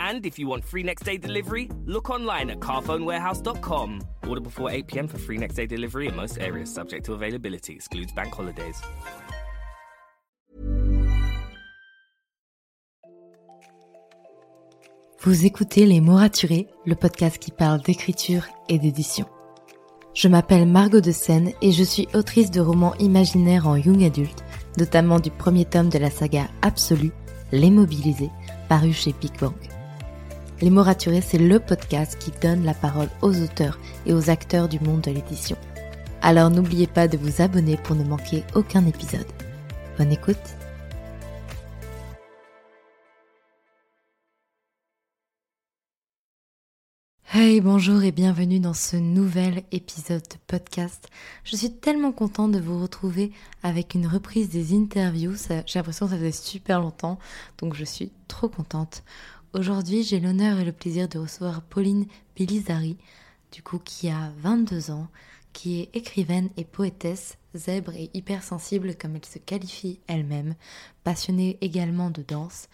And if you want free next day delivery, look online at carphonewarehouse.com. Order before 8 pm for free next day delivery in most areas, subject to availability, excludes bank holidays. Vous écoutez Les mots raturés, le podcast qui parle d'écriture et d'édition. Je m'appelle Margot de Seine et je suis autrice de romans imaginaires en young adulte, notamment du premier tome de la saga Absolue, Les Mobilisés, paru chez Big. Les mots raturés, c'est le podcast qui donne la parole aux auteurs et aux acteurs du monde de l'édition. Alors n'oubliez pas de vous abonner pour ne manquer aucun épisode. Bonne écoute Hey, bonjour et bienvenue dans ce nouvel épisode de podcast. Je suis tellement contente de vous retrouver avec une reprise des interviews. J'ai l'impression que ça faisait super longtemps, donc je suis trop contente. Aujourd'hui, j'ai l'honneur et le plaisir de recevoir Pauline Bilizari, du coup, qui a 22 ans, qui est écrivaine et poétesse, zèbre et hypersensible comme elle se qualifie elle-même, passionnée également de danse,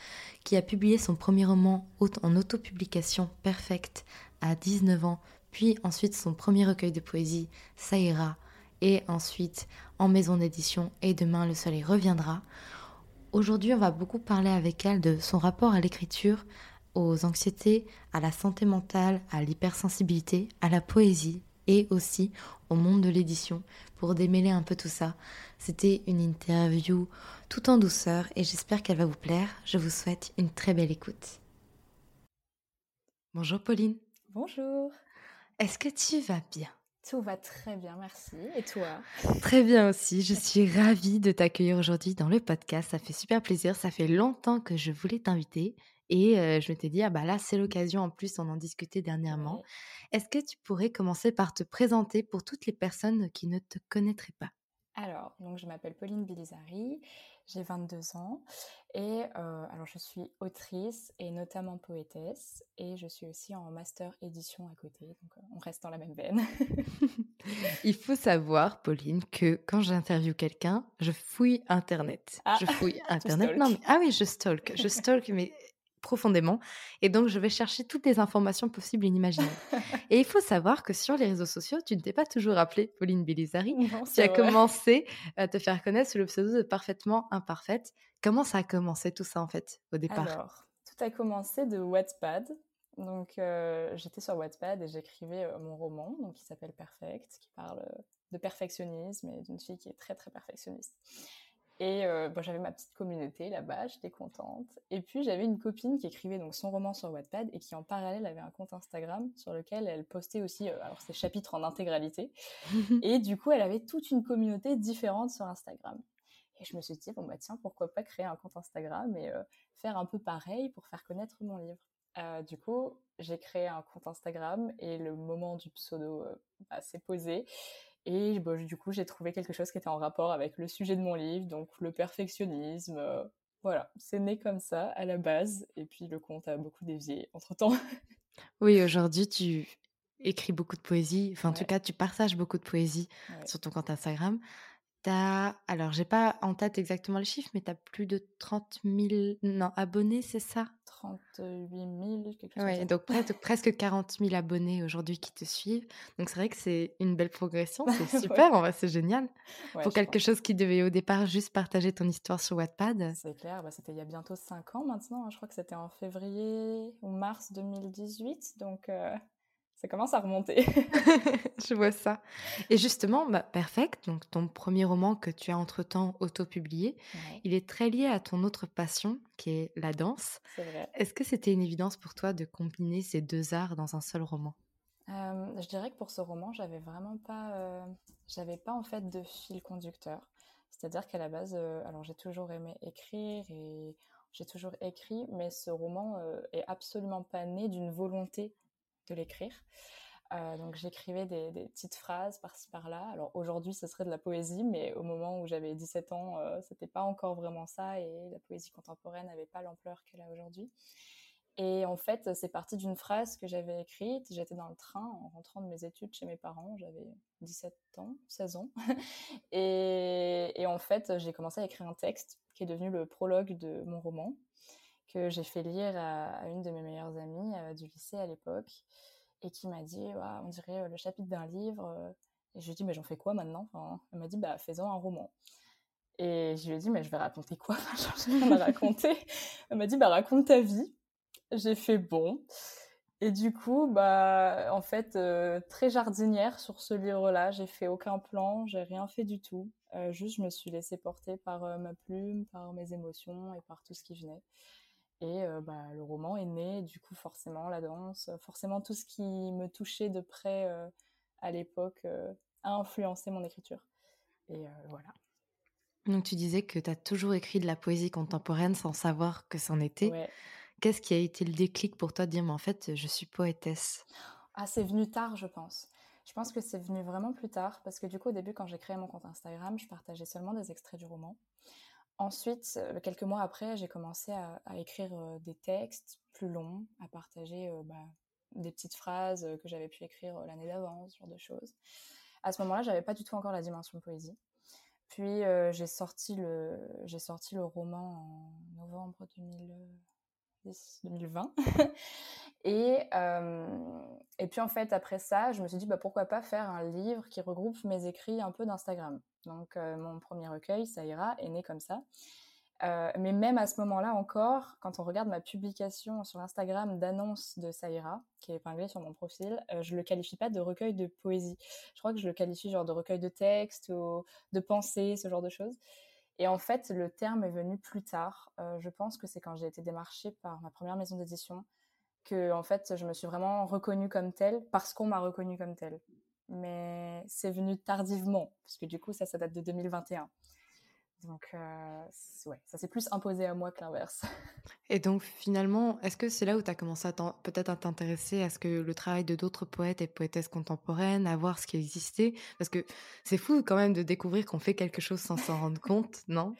qui a publié son premier roman en autopublication Perfect à 19 ans, puis ensuite son premier recueil de poésie, Ça ira, et ensuite en maison d'édition Et demain le soleil reviendra. Aujourd'hui, on va beaucoup parler avec elle de son rapport à l'écriture, aux anxiétés, à la santé mentale, à l'hypersensibilité, à la poésie et aussi au monde de l'édition pour démêler un peu tout ça. C'était une interview tout en douceur et j'espère qu'elle va vous plaire. Je vous souhaite une très belle écoute. Bonjour Pauline. Bonjour. Est-ce que tu vas bien? Tout va très bien, merci. Et toi Très bien aussi. Je suis ravie de t'accueillir aujourd'hui dans le podcast. Ça fait super plaisir. Ça fait longtemps que je voulais t'inviter. Et euh, je m'étais dit, ah bah là, c'est l'occasion. En plus, on en discutait dernièrement. Est-ce que tu pourrais commencer par te présenter pour toutes les personnes qui ne te connaîtraient pas? Alors, donc je m'appelle Pauline Bilizari j'ai 22 ans et euh, alors je suis autrice et notamment poétesse et je suis aussi en master édition à côté, donc euh, on reste dans la même veine. Il faut savoir, Pauline, que quand j'interviewe quelqu'un, je fouille Internet. Ah, je fouille Internet. Non, mais, ah oui, je stalk. Je stalk, mais profondément. Et donc, je vais chercher toutes les informations possibles et inimaginables. et il faut savoir que sur les réseaux sociaux, tu ne t'es pas toujours appelée Pauline Bélizari. tu as commencé à te faire connaître sous le pseudo de Parfaitement Imparfaite. Comment ça a commencé tout ça, en fait, au départ? Alors, tout a commencé de Wattpad. Donc, euh, j'étais sur Wattpad et j'écrivais euh, mon roman, donc, qui s'appelle Perfect, qui parle euh, de perfectionnisme et d'une fille qui est très, très perfectionniste. Et euh, bon, j'avais ma petite communauté là-bas, j'étais contente. Et puis j'avais une copine qui écrivait donc son roman sur Wattpad et qui en parallèle avait un compte Instagram sur lequel elle postait aussi euh, alors ses chapitres en intégralité. et du coup, elle avait toute une communauté différente sur Instagram. Et je me suis dit bon bah tiens pourquoi pas créer un compte Instagram et euh, faire un peu pareil pour faire connaître mon livre. du coup, j'ai créé un compte Instagram et le moment du pseudo bah, s'est posé. Et bon, du coup, j'ai trouvé quelque chose qui était en rapport avec le sujet de mon livre, donc le perfectionnisme. Euh, voilà, c'est né comme ça à la base. Et puis le conte a beaucoup dévié entre-temps. oui, aujourd'hui, tu écris beaucoup de poésie. Enfin, en tout cas, tu partages beaucoup de poésie sur ton compte Instagram. T'as, alors j'ai pas en tête exactement le chiffre, mais tu as plus de 30 000 non, abonnés, c'est ça? 38 000, quelque chose ouais, donc presque, presque 40 000 abonnés aujourd'hui qui te suivent. Donc c'est vrai que c'est une belle progression, c'est super, en vrai c'est génial. Pour quelque chose qui devait au départ juste partager ton histoire sur Wattpad. C'est clair, bah, c'était il y a bientôt 5 ans maintenant, hein. je crois que c'était en février ou mars 2018, donc... Euh, ça commence à remonter. je vois ça. Et justement, bah, Perfect, donc ton premier roman que tu as entre-temps auto-publié, il est très lié à ton autre passion, qui est la danse. C'est vrai. Est-ce que c'était une évidence pour toi de combiner ces deux arts dans un seul roman? Je dirais que pour ce roman, j'avais vraiment pas, euh, j'avais pas en fait de fil conducteur. C'est-à-dire qu'à la base, euh, alors j'ai toujours aimé écrire et j'ai toujours écrit, mais ce roman euh, est absolument pas né d'une volonté de l'écrire. Euh, donc j'écrivais des, petites phrases par-ci par-là. Alors aujourd'hui, ce serait de la poésie, mais au moment où j'avais 17 ans, euh, c'était pas encore vraiment ça et la poésie contemporaine n'avait pas l'ampleur qu'elle a aujourd'hui. Et en fait, c'est parti d'une phrase que j'avais écrite. J'étais dans le train en rentrant de mes études chez mes parents. J'avais 17 ans, 16 ans. et, et en fait, j'ai commencé à écrire un texte qui est devenu le prologue de mon roman que j'ai fait lire à, une de mes meilleures amies euh, du lycée à l'époque et qui m'a dit on dirait euh, le chapitre d'un livre euh. et je lui ai dit mais j'en fais quoi maintenant? Elle m'a dit bah fais-en un roman et je lui ai dit mais je vais raconter quoi j'ai rien à raconter elle m'a dit bah raconte ta vie j'ai fait bon et du coup bah en fait très jardinière sur ce livre là j'ai fait aucun plan j'ai rien fait du tout. Juste je me suis laissée porter par ma plume par mes émotions et par tout ce qui venait et bah, le roman est né, du coup, forcément, la danse, forcément, tout ce qui me touchait de près à l'époque a influencé mon écriture. Et voilà. Donc, tu disais que tu as toujours écrit de la poésie contemporaine sans savoir que c'en était. Qu'est-ce qui a été le déclic pour toi de dire, mais en fait, je suis poétesse? Ah, c'est venu tard, je pense. Je pense que c'est venu vraiment plus tard, parce que du coup, au début, quand j'ai créé mon compte Instagram, je partageais seulement des extraits du roman. Ensuite, euh, quelques mois après, j'ai commencé à, écrire euh, des textes plus longs, à partager euh, bah, des petites phrases que j'avais pu écrire l'année d'avant, ce genre de choses. À ce moment-là, j'avais pas du tout encore la dimension poésie. Puis j'ai sorti le j'ai sorti le roman en novembre 2020 et et puis en fait après ça, je me suis dit bah pourquoi pas faire un livre qui regroupe mes écrits un peu d'Instagram. Donc mon premier recueil, ça est né comme ça. Mais même à ce moment-là encore, quand on regarde ma publication sur Instagram d'annonce de Saïra, qui est épinglée sur mon profil, euh, je le qualifie pas de recueil de poésie. Je crois que je le qualifie genre de recueil de textes ou de pensées, ce genre de choses. Et en fait, le terme est venu plus tard. je pense que c'est quand j'ai été démarchée par ma première maison d'édition que en fait, je me suis vraiment reconnue comme telle parce qu'on m'a reconnue comme telle mais c'est venu tardivement, parce que du coup, ça, ça date de 2021. Donc, euh, ouais, ça s'est plus imposé à moi que l'inverse. Et donc, finalement, est-ce que c'est là où tu as commencé peut-être à t'intéresser à ce que le travail de d'autres poètes et poétesses contemporaines, à voir ce qui existait? Parce que c'est fou quand même de découvrir qu'on fait quelque chose sans s'en rendre compte, non?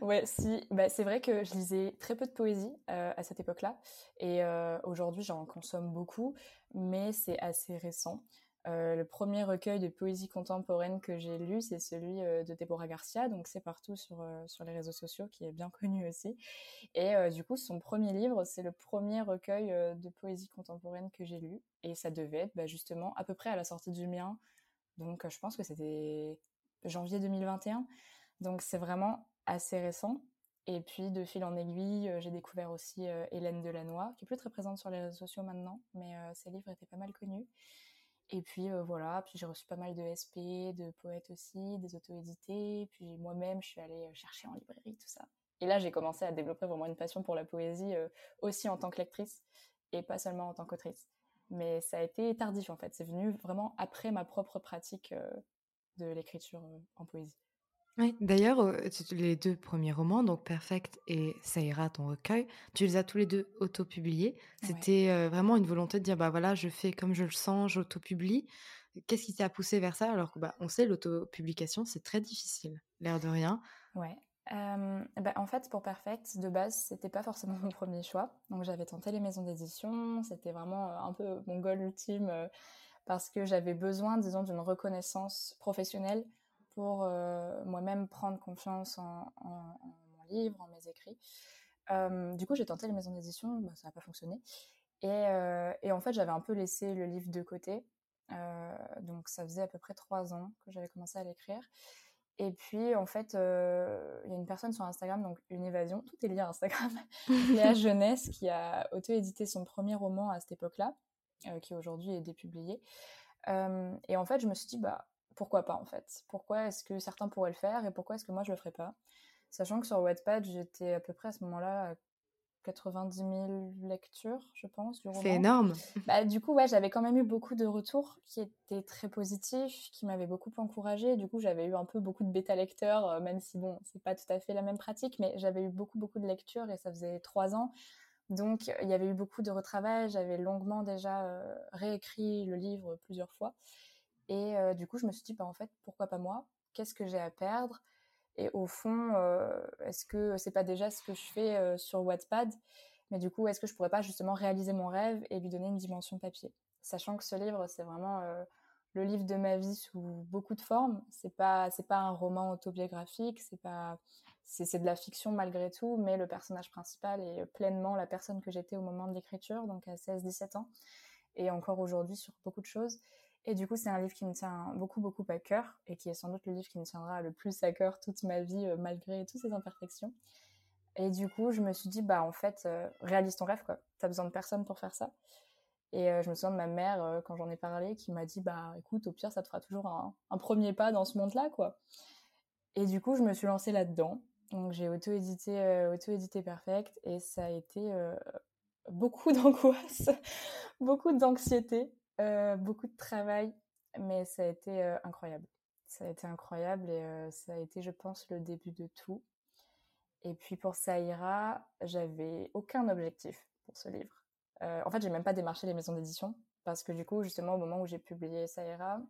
Ouais, si, bah, c'est vrai que je lisais très peu de poésie euh, à cette époque-là, et euh, aujourd'hui j'en consomme beaucoup, mais c'est assez récent. Euh, le premier recueil de poésie contemporaine que j'ai lu, c'est celui euh, de Deborah Garcia, donc c'est partout sur, euh, sur les réseaux sociaux, qui est bien connu aussi. Et du coup, son premier livre, c'est le premier recueil de poésie contemporaine que j'ai lu, et ça devait être bah, justement à peu près à la sortie du mien, donc je pense que c'était janvier 2021, donc c'est vraiment assez récent. Et puis, de fil en aiguille, j'ai découvert aussi Hélène Delannoy, qui est plus très présente sur les réseaux sociaux maintenant, mais ses livres étaient pas mal connus. Et puis voilà, puis j'ai reçu pas mal de SP, de poètes aussi, des auto-édités. Puis moi-même, je suis allée chercher en librairie, tout ça. Et là, j'ai commencé à développer vraiment une passion pour la poésie aussi en tant que lectrice et pas seulement en tant qu'autrice. Mais ça a été tardif en fait. C'est venu vraiment après ma propre pratique de l'écriture en poésie. Oui, d'ailleurs, les deux premiers romans, donc Perfect et Ça ira, ton recueil, tu les as tous les deux auto-publiés. C'était vraiment une volonté de dire, bah voilà, je fais comme je le sens, j'auto-publie. Qu'est-ce qui t'a poussé vers ça alors que bah, on sait l'auto-publication c'est très difficile, l'air de rien. Ouais. bah, en fait, pour Perfect, de base, c'était pas forcément mon premier choix. Donc j'avais tenté les maisons d'édition, c'était vraiment un peu mon goal ultime parce que j'avais besoin, disons, d'une reconnaissance professionnelle pour euh, moi-même prendre confiance en, mon livre, en mes écrits. Euh, du coup, j'ai tenté les maisons d'édition, bah, ça n'a pas fonctionné. Et, euh, et, en fait, j'avais un peu laissé le livre de côté. donc, ça faisait à peu près trois ans que j'avais commencé à l'écrire. Et puis, en fait, il y a une personne sur Instagram, donc une évasion, tout est lié à Instagram, Léa Jeunesse, qui a auto-édité son premier roman à cette époque-là. qui aujourd'hui est dépublié. et en fait, je me suis dit, bah, pourquoi pas en fait Pourquoi est-ce que certains pourraient le faire et pourquoi est-ce que moi je le ferais pas? Sachant que sur Wattpad, j'étais à peu près à ce moment-là 90 000 lectures, je pense, du roman. C'est énorme. Bah, du coup, ouais, j'avais quand même eu beaucoup de retours qui étaient très positifs, qui m'avaient beaucoup encouragée. Du coup, j'avais eu un peu beaucoup de bêta-lecteurs, euh, même si, bon, c'est pas tout à fait la même pratique, mais j'avais eu beaucoup, beaucoup de lectures et ça faisait trois ans. Donc, il y avait eu beaucoup de retravail. J'avais longuement déjà euh, réécrit le livre plusieurs fois. Et du coup, je me suis dit, bah, en fait, pourquoi pas moi? Qu'est-ce que j'ai à perdre? Et au fond, est-ce que c'est pas déjà ce que je fais sur Wattpad? Mais du coup, est-ce que je pourrais pas justement réaliser mon rêve et lui donner une dimension papier? Sachant que ce livre, c'est vraiment le livre de ma vie sous beaucoup de formes. C'est pas c'est pas un roman autobiographique, c'est pas c'est de la fiction malgré tout, mais le personnage principal est pleinement la personne que j'étais au moment de l'écriture, donc à 16-17 ans, et encore aujourd'hui sur beaucoup de choses. Et du coup, c'est un livre qui me tient beaucoup, beaucoup à cœur et qui est sans doute le livre qui me tiendra le plus à cœur toute ma vie, euh, malgré toutes ses imperfections. Et du coup, je me suis dit, bah en fait, euh, réalise ton rêve, quoi. T'as besoin de personne pour faire ça. Et euh, je me souviens de ma mère, quand j'en ai parlé, qui m'a dit, bah écoute, au pire, ça te fera toujours un, premier pas dans ce monde-là, quoi. Et du coup, je me suis lancée là-dedans. Donc, j'ai auto-édité, auto-édité Perfect et ça a été beaucoup d'angoisse, beaucoup d'anxiété euh, beaucoup de travail, mais ça a été euh, incroyable. Ça a été incroyable et euh, ça a été, je pense, le début de tout. Et puis pour Saïra, j'avais aucun objectif pour ce livre. en fait, j'ai même pas démarché les maisons d'édition parce que du coup, justement, au moment où j'ai publié Saïra,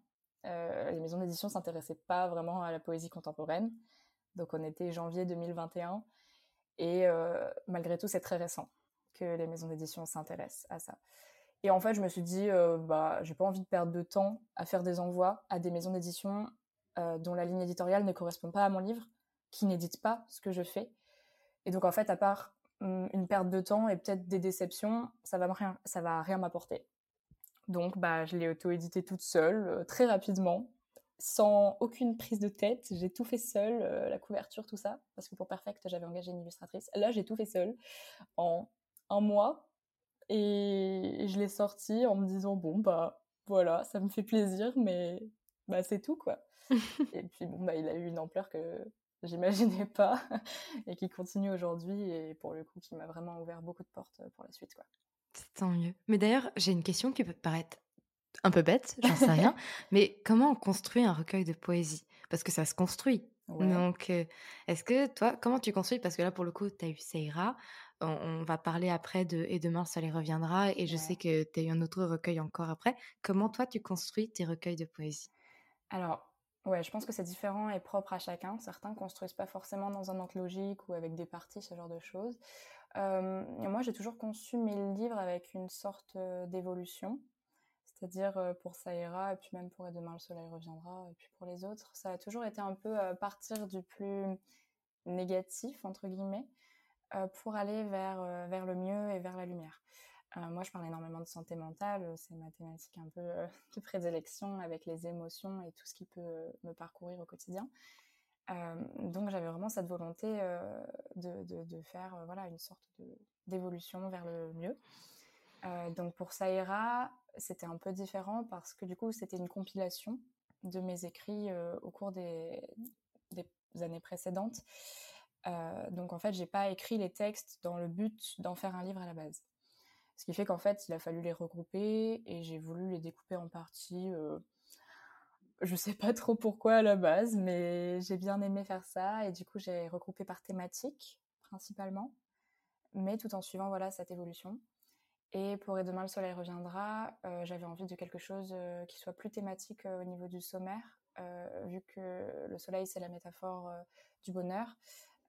les maisons d'édition s'intéressaient pas vraiment à la poésie contemporaine. Donc on était janvier 2021 et malgré tout, c'est très récent que les maisons d'édition s'intéressent à ça. Et en fait, je me suis dit, euh, bah, j'ai pas envie de perdre de temps à faire des envois à des maisons d'édition dont la ligne éditoriale ne correspond pas à mon livre, qui n'éditent pas ce que je fais. Et donc, en fait, à part hum, une perte de temps et peut-être des déceptions, ça va rien, ça va rien m'apporter. Donc, bah, je l'ai auto-édité toute seule, très rapidement, sans aucune prise de tête. J'ai tout fait seule, la couverture, tout ça, parce que pour Perfect, j'avais engagé une illustratrice. Là, j'ai tout fait seule en un mois. Et je l'ai sorti en me disant, bon, bah voilà, ça me fait plaisir, mais bah c'est tout, quoi. et puis, bon, bah il a eu une ampleur que j'imaginais pas et qui continue aujourd'hui et pour le coup, qui m'a vraiment ouvert beaucoup de portes pour la suite, quoi. Tant mieux. Mais d'ailleurs, j'ai une question qui peut paraître un peu bête, j'en sais rien, mais comment on construit un recueil de poésie? Parce que ça se construit. Donc, est-ce que toi, comment tu construis? Parce que là, pour le coup, tu as eu Seira, on, va parler après de Et demain, ça les reviendra. Et je sais que tu as eu un autre recueil encore après. Comment toi, tu construis tes recueils de poésie? Alors, ouais, je pense que c'est différent et propre à chacun. Certains construisent pas forcément dans un ordre logique ou avec des parties, ce genre de choses. moi, j'ai toujours conçu mes livres avec une sorte d'évolution. C'est-à-dire pour ça ira, et puis même pour Et demain le soleil reviendra, et puis pour les autres, ça a toujours été un peu partir du plus négatif, entre guillemets, pour aller vers, euh, vers le mieux et vers la lumière. Euh, moi, je parle énormément de santé mentale, c'est ma thématique un peu de prédilection avec les émotions et tout ce qui peut me parcourir au quotidien. donc j'avais vraiment cette volonté de, de, faire voilà, une sorte d'évolution vers le mieux. donc pour Saïra, c'était un peu différent parce que du coup c'était une compilation de mes écrits au cours des, des années précédentes. Euh, donc en fait, j'ai pas écrit les textes dans le but d'en faire un livre à la base. Ce qui fait qu'en fait, il a fallu les regrouper et j'ai voulu les découper en parties. Euh, je sais pas trop pourquoi à la base, mais j'ai bien aimé faire ça et du coup, j'ai regroupé par thématique principalement, mais tout en suivant voilà cette évolution. Et pour Et demain le soleil reviendra, euh, j'avais envie de quelque chose qui soit plus thématique au niveau du sommaire, vu que le soleil c'est la métaphore du bonheur.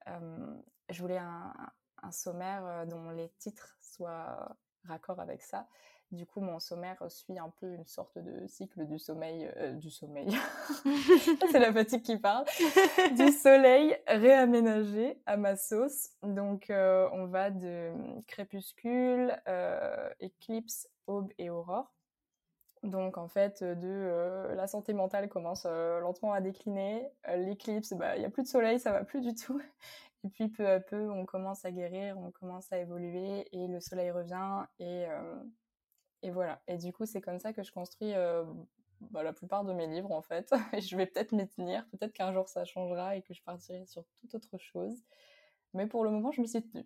Euh, je voulais un, sommaire euh, dont les titres soient raccord avec ça. Du coup, mon sommaire suit un peu une sorte de cycle du sommeil, euh, du sommeil. c'est la fatigue qui parle. du soleil réaménagé à ma sauce. Donc, on va de crépuscule, éclipse, aube et aurore. Donc en fait, de la santé mentale commence lentement à décliner. L'éclipse, bah, il n'y a plus de soleil, ça va plus du tout. Et puis peu à peu, on commence à guérir, on commence à évoluer et le soleil revient et Et voilà. Et du coup, c'est comme ça que je construis bah, la plupart de mes livres, en fait. Et je vais peut-être m'y tenir. Peut-être qu'un jour, ça changera et que je partirai sur toute autre chose. Mais pour le moment, je me suis tenue.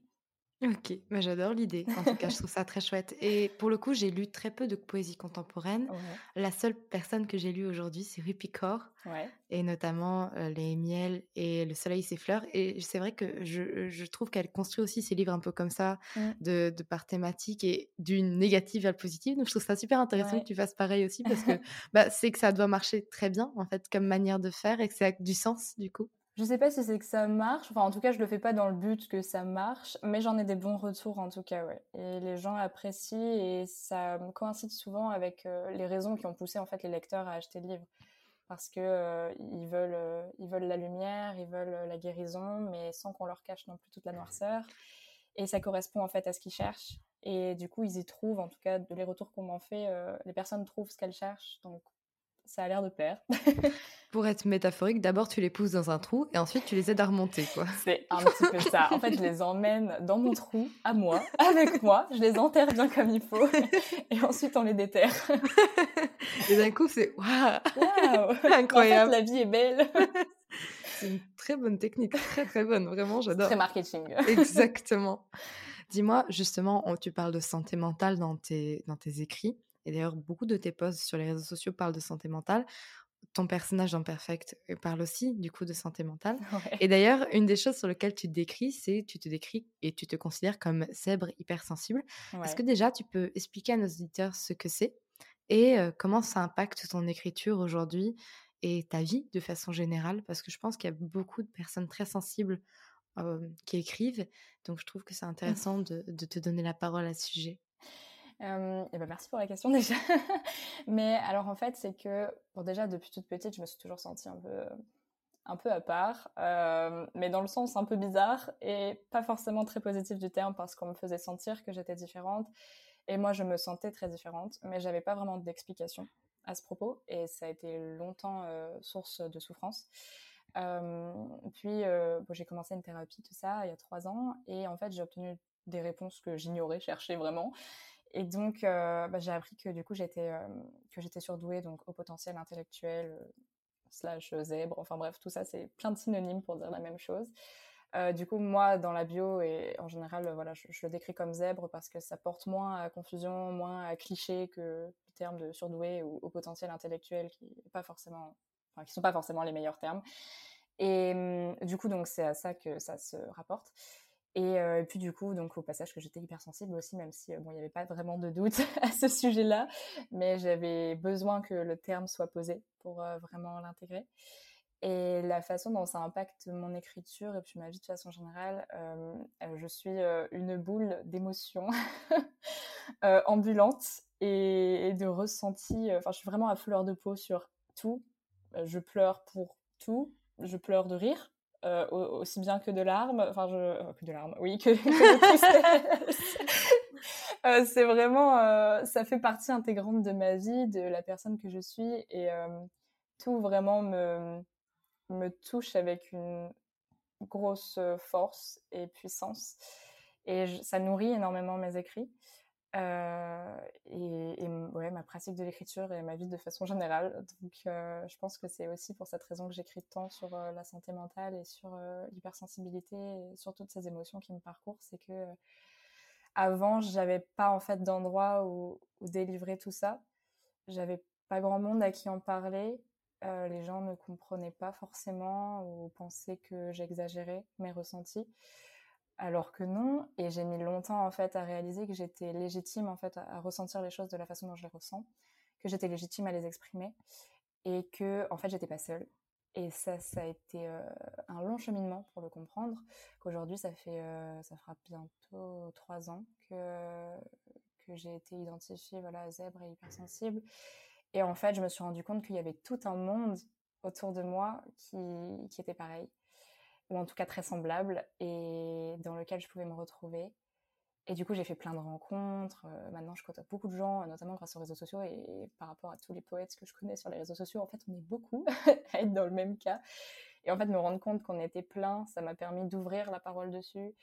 OK, bah, j'adore l'idée. En tout cas, je trouve ça très chouette et pour le coup, j'ai lu très peu de poésie contemporaine. La seule personne que j'ai lue aujourd'hui, c'est Rupi Kaur Ouais. et notamment, heu, Les miels et Le soleil s'effleure et c'est vrai que je je trouve qu'elle construit aussi ses livres un peu comme ça, Mmh. de de par thématique et d'une négative à la positive. Donc je trouve ça super intéressant que tu fasses pareil aussi parce que, bah, c'est que ça doit marcher très bien, en fait, comme manière de faire et que ça a du sens, du coup. Je sais pas si c'est que ça marche, enfin en tout cas je le fais pas dans le but que ça marche, mais j'en ai des bons retours en tout cas, ouais. Et les gens apprécient et ça coïncide souvent avec euh, les raisons qui ont poussé en fait les lecteurs à acheter le livre. Parce que euh, ils veulent, euh, veulent la lumière, ils veulent euh, la guérison, mais sans qu'on leur cache non plus toute la noirceur. Et ça correspond en fait à ce qu'ils cherchent. Et du coup ils y trouvent, en tout cas de les retours qu'on m'en fait, les personnes trouvent ce qu'elles cherchent, donc ça a l'air de plaire. Pour être métaphorique, d'abord tu les pousses dans un trou et ensuite tu les aides à remonter, quoi. C'est un petit peu ça. En fait, je les emmène dans mon trou, à moi, avec moi. Je les enterre bien comme il faut. Et ensuite, on les déterre. Et d'un coup, c'est waouh, En incroyable. fait, la vie est belle. C'est une très bonne technique, très très bonne, vraiment, j'adore. Très marketing. Exactement. Dis-moi, justement, on- tu parles de santé mentale dans tes, dans tes écrits. Et d'ailleurs, beaucoup de tes posts sur les réseaux sociaux parlent de santé mentale. Ton personnage dans Perfect parle aussi, du coup, de santé mentale. Ouais. Et d'ailleurs, une des choses sur lesquelles tu te décris, c'est tu te décris et tu te considères comme zèbre hypersensible. Est-ce Ouais. que déjà, tu peux expliquer à nos auditeurs ce que c'est et euh, comment ça impacte ton écriture aujourd'hui et ta vie de façon générale? Parce que je pense qu'il y a beaucoup de personnes très sensibles euh, qui écrivent. Donc, je trouve que c'est intéressant de, de te donner la parole à ce sujet. Euh, et ben merci pour la question déjà. Mais alors en fait, c'est que bon déjà depuis toute petite, je me suis toujours sentie un peu un peu à part, euh, mais dans le sens un peu bizarre et pas forcément très positif du terme parce qu'on me faisait sentir que j'étais différente et moi je me sentais très différente, mais j'avais pas vraiment d'explication à ce propos et ça a été longtemps euh, source de souffrance. Puis bon, j'ai commencé une thérapie tout ça il y a trois ans et en fait j'ai obtenu des réponses que j'ignorais, cherchais vraiment. Et donc, euh, bah, j'ai appris que du coup, j'étais euh, que j'étais surdouée, donc au potentiel intellectuel, euh, slash zèbre, enfin bref, tout ça, c'est plein de synonymes pour dire la même chose. Du coup, moi, dans la bio, et en général, voilà, je, je, le décris comme zèbre parce que ça porte moins à confusion, moins à cliché que le terme de surdoué ou au potentiel intellectuel, qui est pas forcément, enfin, qui sont pas forcément les meilleurs termes. Et hum, du coup, donc, c'est à ça que ça se rapporte. Et, euh, et, puis du coup, donc au passage que j'étais hypersensible aussi, même si bon, il n'y avait pas vraiment de doute à ce sujet-là, mais j'avais besoin que le terme soit posé pour euh, vraiment l'intégrer. Et la façon dont ça impacte mon écriture et puis ma vie de façon générale, euh, je suis une boule d'émotions euh, ambulante et, et, de ressenti. Enfin, je suis vraiment à fleur de peau sur tout. Je pleure pour tout. Je pleure de rire euh, aussi bien que de larmes, enfin je, euh, que de larmes, oui, que, que euh, c'est vraiment, ça fait partie intégrante de ma vie, de la personne que je suis, et tout vraiment me, me touche avec une grosse force et puissance, et ça nourrit énormément mes écrits. Euh, et, ouais, ma pratique de l'écriture et ma vie de façon générale. Donc, euh, je pense que c'est aussi pour cette raison que j'écris tant sur euh, la santé mentale et sur l'hypersensibilité et sur toutes ces émotions qui me parcourent. C'est que avant, j'avais pas en fait d'endroit où, où, délivrer tout ça. J'avais pas grand monde à qui en parler. Les gens ne comprenaient pas forcément ou pensaient que j'exagérais mes ressentis alors que non et j'ai mis longtemps en fait à réaliser que j'étais légitime en fait à, ressentir les choses de la façon dont je les ressens que j'étais légitime à les exprimer et que en fait j'étais pas seule. Et ça ça a été euh, un long cheminement pour le comprendre qu'aujourd'hui ça fait euh, ça fera bientôt trois ans que que j'ai été identifiée voilà zèbre et hypersensible. Et en fait je me suis rendu compte qu'il y avait tout un monde autour de moi qui qui était pareil ou en tout cas très semblable, et dans lequel je pouvais me retrouver. Et du coup, j'ai fait plein de rencontres. Euh, maintenant, je côtoie beaucoup de gens, notamment grâce aux réseaux sociaux, et, par rapport à tous les poètes que je connais sur les réseaux sociaux, en fait, on est beaucoup à être dans le même cas. Et en fait, me rendre compte qu'on était plein, ça m'a permis d'ouvrir la parole dessus,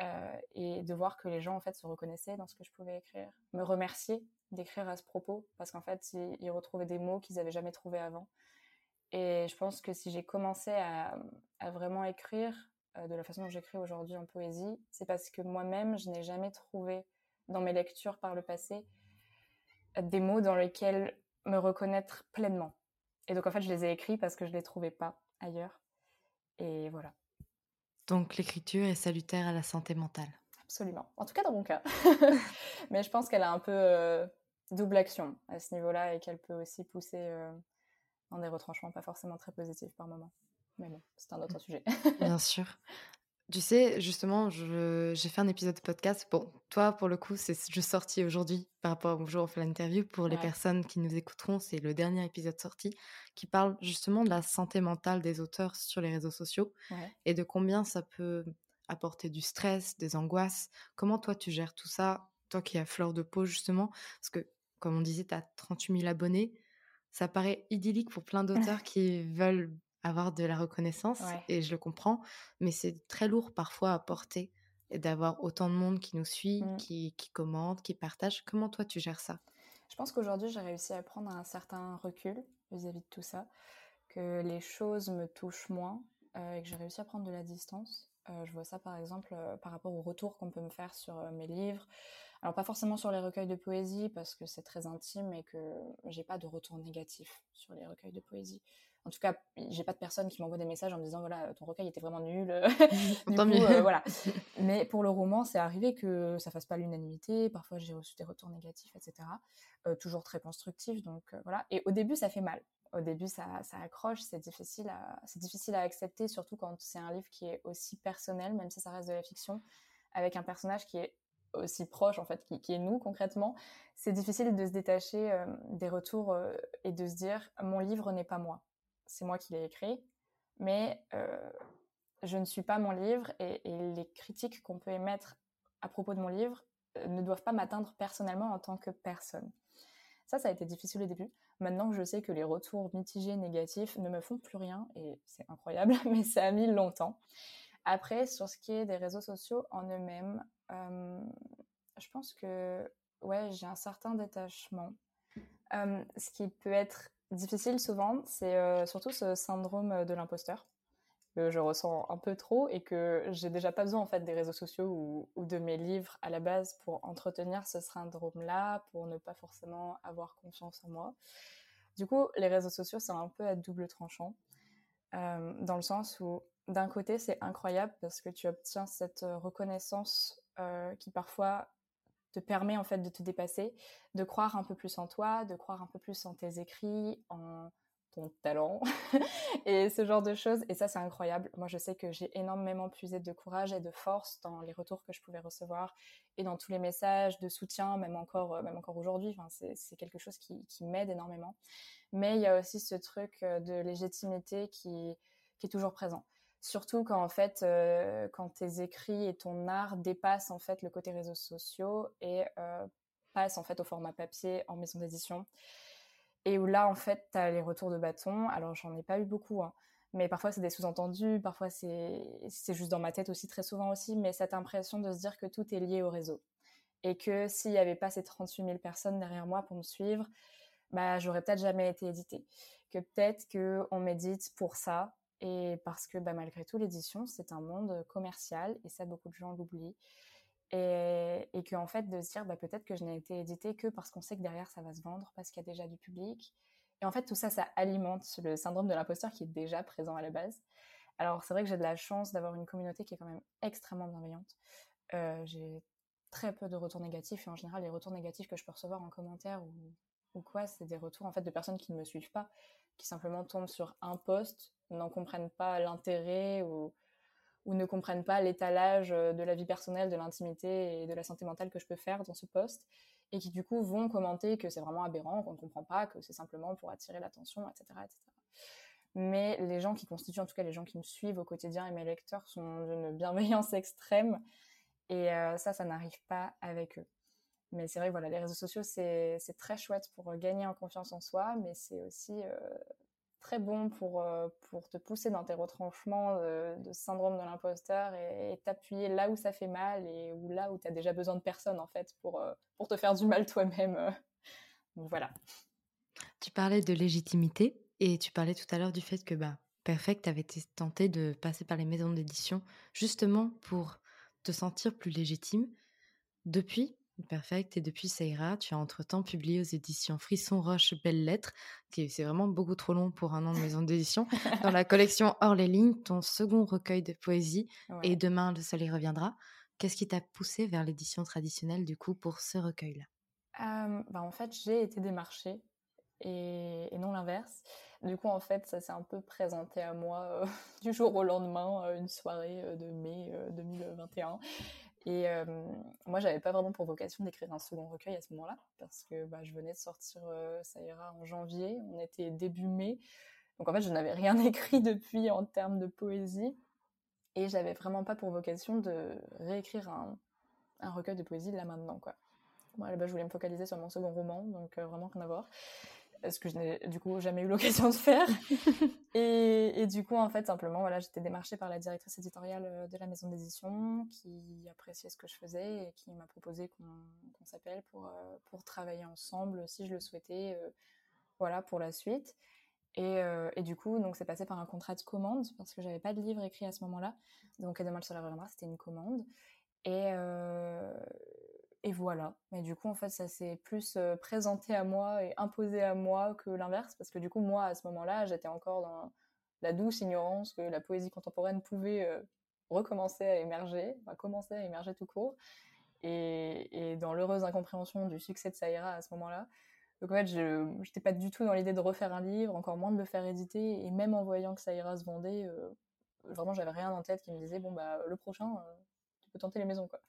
euh, et de voir que les gens, en fait, se reconnaissaient dans ce que je pouvais écrire. Me remercier d'écrire à ce propos, parce qu'en fait, ils, retrouvaient des mots qu'ils n'avaient jamais trouvés avant. Et je pense que si j'ai commencé à, vraiment écrire euh, de la façon dont j'écris aujourd'hui en poésie, c'est parce que moi-même, je n'ai jamais trouvé dans mes lectures par le passé des mots dans lesquels me reconnaître pleinement. Et donc en fait, je les ai écrits parce que je ne les trouvais pas ailleurs. Et voilà. Donc l'écriture est salutaire à la santé mentale. Absolument. En tout cas dans mon cas. Mais je pense qu'elle a un peu euh, double action à ce niveau-là et qu'elle peut aussi pousser euh, dans des retranchements pas forcément très positifs par moment. Mais bon, c'est un autre sujet. Bien sûr. Tu sais, justement, j'ai fait un épisode de podcast. Bon, toi, pour le coup, c'est juste sorti aujourd'hui par rapport au jour où on fait l'interview. Pour les personnes qui nous écouteront, c'est le dernier épisode sorti qui parle justement de la santé mentale des auteurs sur les réseaux sociaux et de combien ça peut apporter du stress, des angoisses. Comment toi, tu gères tout ça? Toi qui as fleur de peau, justement, parce que, comme on disait, tu as 38 000 abonnés. Ça paraît idyllique pour plein d'auteurs qui veulent avoir de la reconnaissance et je le comprends, mais c'est très lourd parfois à porter d'avoir autant de monde qui nous suit, mmh. qui, qui commente, qui partage. Comment toi tu gères ça? Je pense qu'aujourd'hui j'ai réussi à prendre un certain recul vis-à-vis de tout ça, que les choses me touchent moins euh, et que j'ai réussi à prendre de la distance. Euh, je vois ça par exemple euh, par rapport au retour qu'on peut me faire sur mes livres. Alors pas forcément sur les recueils de poésie parce que c'est très intime et que j'ai pas de retour négatif sur les recueils de poésie en tout cas, j'ai pas de personne qui m'envoie des messages en me disant voilà, ton recueil était vraiment nul. Tant mieux. Euh, voilà. Mais pour le roman, c'est arrivé que ça fasse pas l'unanimité. Parfois, j'ai reçu des retours négatifs, etc. Euh, toujours très constructifs. Donc euh, voilà. Et au début, ça fait mal. Au début, ça, ça accroche. C'est difficile à, c'est difficile à accepter, surtout quand c'est un livre qui est aussi personnel, même si ça reste de la fiction, avec un personnage qui est aussi proche en fait qui, est nous concrètement c'est difficile de se détacher des retours et de se dire mon livre n'est pas moi c'est moi qui l'ai écrit, mais euh, je ne suis pas mon livre et, les critiques qu'on peut émettre à propos de mon livre euh, ne doivent pas m'atteindre personnellement en tant que personne. Ça, ça a été difficile au début. Maintenant que je sais que les retours mitigés, négatifs ne me font plus rien, et c'est incroyable, mais ça a mis longtemps. Après, sur ce qui est des réseaux sociaux en eux-mêmes, je pense que ouais, j'ai un certain détachement. ce qui peut être difficile souvent, c'est surtout ce syndrome de l'imposteur que je ressens un peu trop et que j'ai déjà pas besoin en fait des réseaux sociaux ou, de mes livres à la base pour entretenir ce syndrome-là, pour ne pas forcément avoir confiance en moi. Du coup, les réseaux sociaux, c'est un peu à double tranchant, dans le sens où d'un côté, c'est incroyable parce que tu obtiens cette reconnaissance qui parfois te permet en fait de te dépasser, de croire un peu plus en toi, de croire un peu plus en tes écrits, en ton talent et ce genre de choses. Et ça, c'est incroyable. Moi, je sais que j'ai énormément puisé de courage et de force dans les retours que je pouvais recevoir et dans tous les messages de soutien, même encore, euh, même encore aujourd'hui. Enfin, c'est quelque chose qui, m'aide énormément. Mais il y a aussi ce truc euh, de légitimité qui est toujours présent. Surtout quand en fait, euh, quand tes écrits et ton art dépassent en fait le côté réseaux sociaux et euh, passent en fait au format papier en maison d'édition. Et où là en fait, tu as les retours de bâton. Alors j'en ai pas eu beaucoup, hein, mais parfois c'est des sous-entendus, parfois c'est juste dans ma tête aussi très souvent aussi, mais cette impression de se dire que tout est lié au réseau. Et que s'il n'y avait pas ces 38 000 personnes derrière moi pour me suivre, bah j'aurais peut-être jamais été éditée. Que peut-être qu'on m'édite pour ça, et parce que bah, malgré tout, l'édition, c'est un monde commercial, et ça, beaucoup de gens l'oublient. Et, et qu'en fait, de se dire, bah, peut-être que je n'ai été édité que parce qu'on sait que derrière, ça va se vendre, parce qu'il y a déjà du public. Et en fait, tout ça, ça alimente le syndrome de l'imposteur qui est déjà présent à la base. Alors, c'est vrai que j'ai de la chance d'avoir une communauté qui est quand même extrêmement bienveillante. Euh, j'ai très peu de retours négatifs, et en général, les retours négatifs que je peux recevoir en commentaire ou, ou quoi, c'est des retours en fait de personnes qui ne me suivent pas, qui simplement tombent sur un post, n'en comprennent pas l'intérêt ou, ou ne comprennent pas l'étalage euh, de la vie personnelle, de l'intimité et de la santé mentale que je peux faire dans ce post, et qui du coup vont commenter que c'est vraiment aberrant, qu'on ne comprend pas, que c'est simplement pour attirer l'attention, etc., etc. Mais les gens qui constituent, en tout cas les gens qui me suivent au quotidien et mes lecteurs, sont d'une bienveillance extrême, et euh, ça, ça n'arrive pas avec eux. Mais c'est vrai voilà, les réseaux sociaux, c'est très chouette pour euh, gagner en confiance en soi, mais c'est aussi euh, très bon pour, euh, pour te pousser dans tes retranchements de syndrome de l'imposteur et t'appuyer là où ça fait mal et où là où tu as déjà besoin de personne en fait pour, pour te faire du mal toi-même voilà. Tu parlais de légitimité et tu parlais tout à l'heure du fait que bah, Perfect avait été tenté de passer par les maisons d'édition justement pour te sentir plus légitime. Depuis Perfect et depuis Seira, tu as entre-temps publié aux éditions Frisson Roche Belles Lettres, qui c'est vraiment beaucoup trop long pour un an de maison d'édition, dans la collection Hors les lignes, ton second recueil de poésie, et Demain le soleil reviendra. Qu'est-ce qui t'a poussé vers l'édition traditionnelle du coup pour ce recueil-là? Bah, En fait, j'ai été démarchée et, et non l'inverse. Du coup, en fait, ça s'est un peu présenté à moi euh, du jour au lendemain, euh, une soirée euh, de mai 2021. Et moi, j'avais pas vraiment pour vocation d'écrire un second recueil à ce moment-là, parce que bah, je venais de sortir Ça ira en janvier, on était début mai. Donc en fait, je n'avais rien écrit depuis en termes de poésie. Et j'avais vraiment pas pour vocation de réécrire un, recueil de poésie là maintenant, quoi. Moi, je voulais me focaliser sur mon second roman, donc vraiment rien à voir ce que je n'ai du coup jamais eu l'occasion de faire. et, du coup, en fait, simplement, voilà, j'étais démarchée par la directrice éditoriale euh, de la maison d'édition qui appréciait ce que je faisais et qui m'a proposé qu'on s'appelle pour, euh, pour travailler ensemble si je le souhaitais, euh, voilà, pour la suite. Et, et, du coup, donc c'est passé par un contrat de commande parce que j'avais pas de livre écrit à ce moment-là. Donc, Demain sur la reviendra, c'était une commande. Et, et voilà. Mais du coup, en fait, ça s'est plus euh, présenté à moi et imposé à moi que l'inverse, parce que du coup, moi, à ce moment-là, j'étais encore dans la douce ignorance que la poésie contemporaine pouvait euh, recommencer à émerger, à commencer à émerger tout court, et, dans l'heureuse incompréhension du succès de Saïra à ce moment-là. Donc en fait, je n'étais pas du tout dans l'idée de refaire un livre, encore moins de le faire éditer, et même en voyant que Saïra se vendait, euh, vraiment, j'avais rien en tête qui me disait, bon, bah, le prochain, tu peux tenter les maisons, quoi.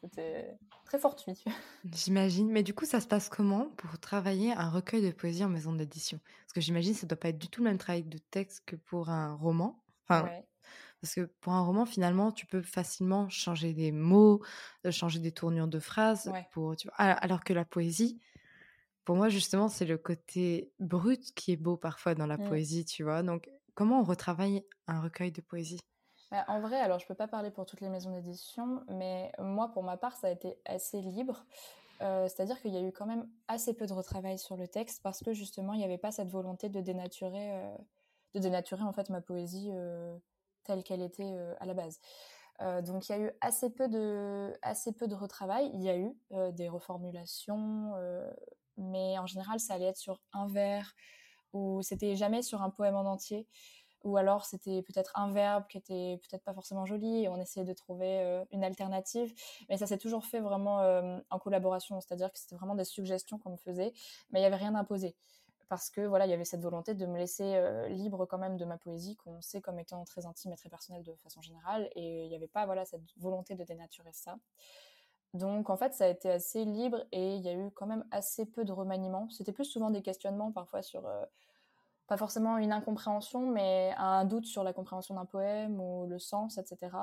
C'était très fortuit. J'imagine. Mais du coup, ça se passe comment pour travailler un recueil de poésie en maison d'édition? Parce que j'imagine que ça ne doit pas être du tout le même travail de texte que pour un roman. Enfin, Parce que pour un roman, finalement, tu peux facilement changer des mots, euh, changer des tournures de phrases. Pour, tu vois, alors que la poésie, pour moi, justement, c'est le côté brut qui est beau parfois dans la mmh. poésie, tu vois. Donc, comment on retravaille un recueil de poésie? Bah, en vrai, alors je peux pas parler pour toutes les maisons d'édition, mais moi, pour ma part, ça a été assez libre. Euh, c'est-à-dire qu'il y a eu quand même assez peu de retravail sur le texte parce que justement, il n'y avait pas cette volonté de dénaturer, euh, de dénaturer en fait ma poésie euh, telle qu'elle était à la base. donc il y a eu assez peu de, assez peu de retravail. Il y a eu des reformulations, mais en général, ça allait être sur un vers ou c'était jamais sur un poème en entier ou alors c'était peut-être un verbe qui était peut-être pas forcément joli et on essayait de trouver euh, une alternative. Mais ça s'est toujours fait vraiment euh, en collaboration. C'est-à-dire que c'était vraiment des suggestions qu'on me faisait mais il n'y avait rien d'imposé. Parce que voilà il y avait cette volonté de me laisser euh, libre quand même de ma poésie qu'on sait comme étant très intime et très personnelle de façon générale. Et il n'y avait pas voilà cette volonté de dénaturer ça. Donc en fait ça a été assez libre et il y a eu quand même assez peu de remaniements. C'était plus souvent des questionnements parfois sur pas forcément une incompréhension, mais un doute sur la compréhension d'un poème ou le sens, etc.,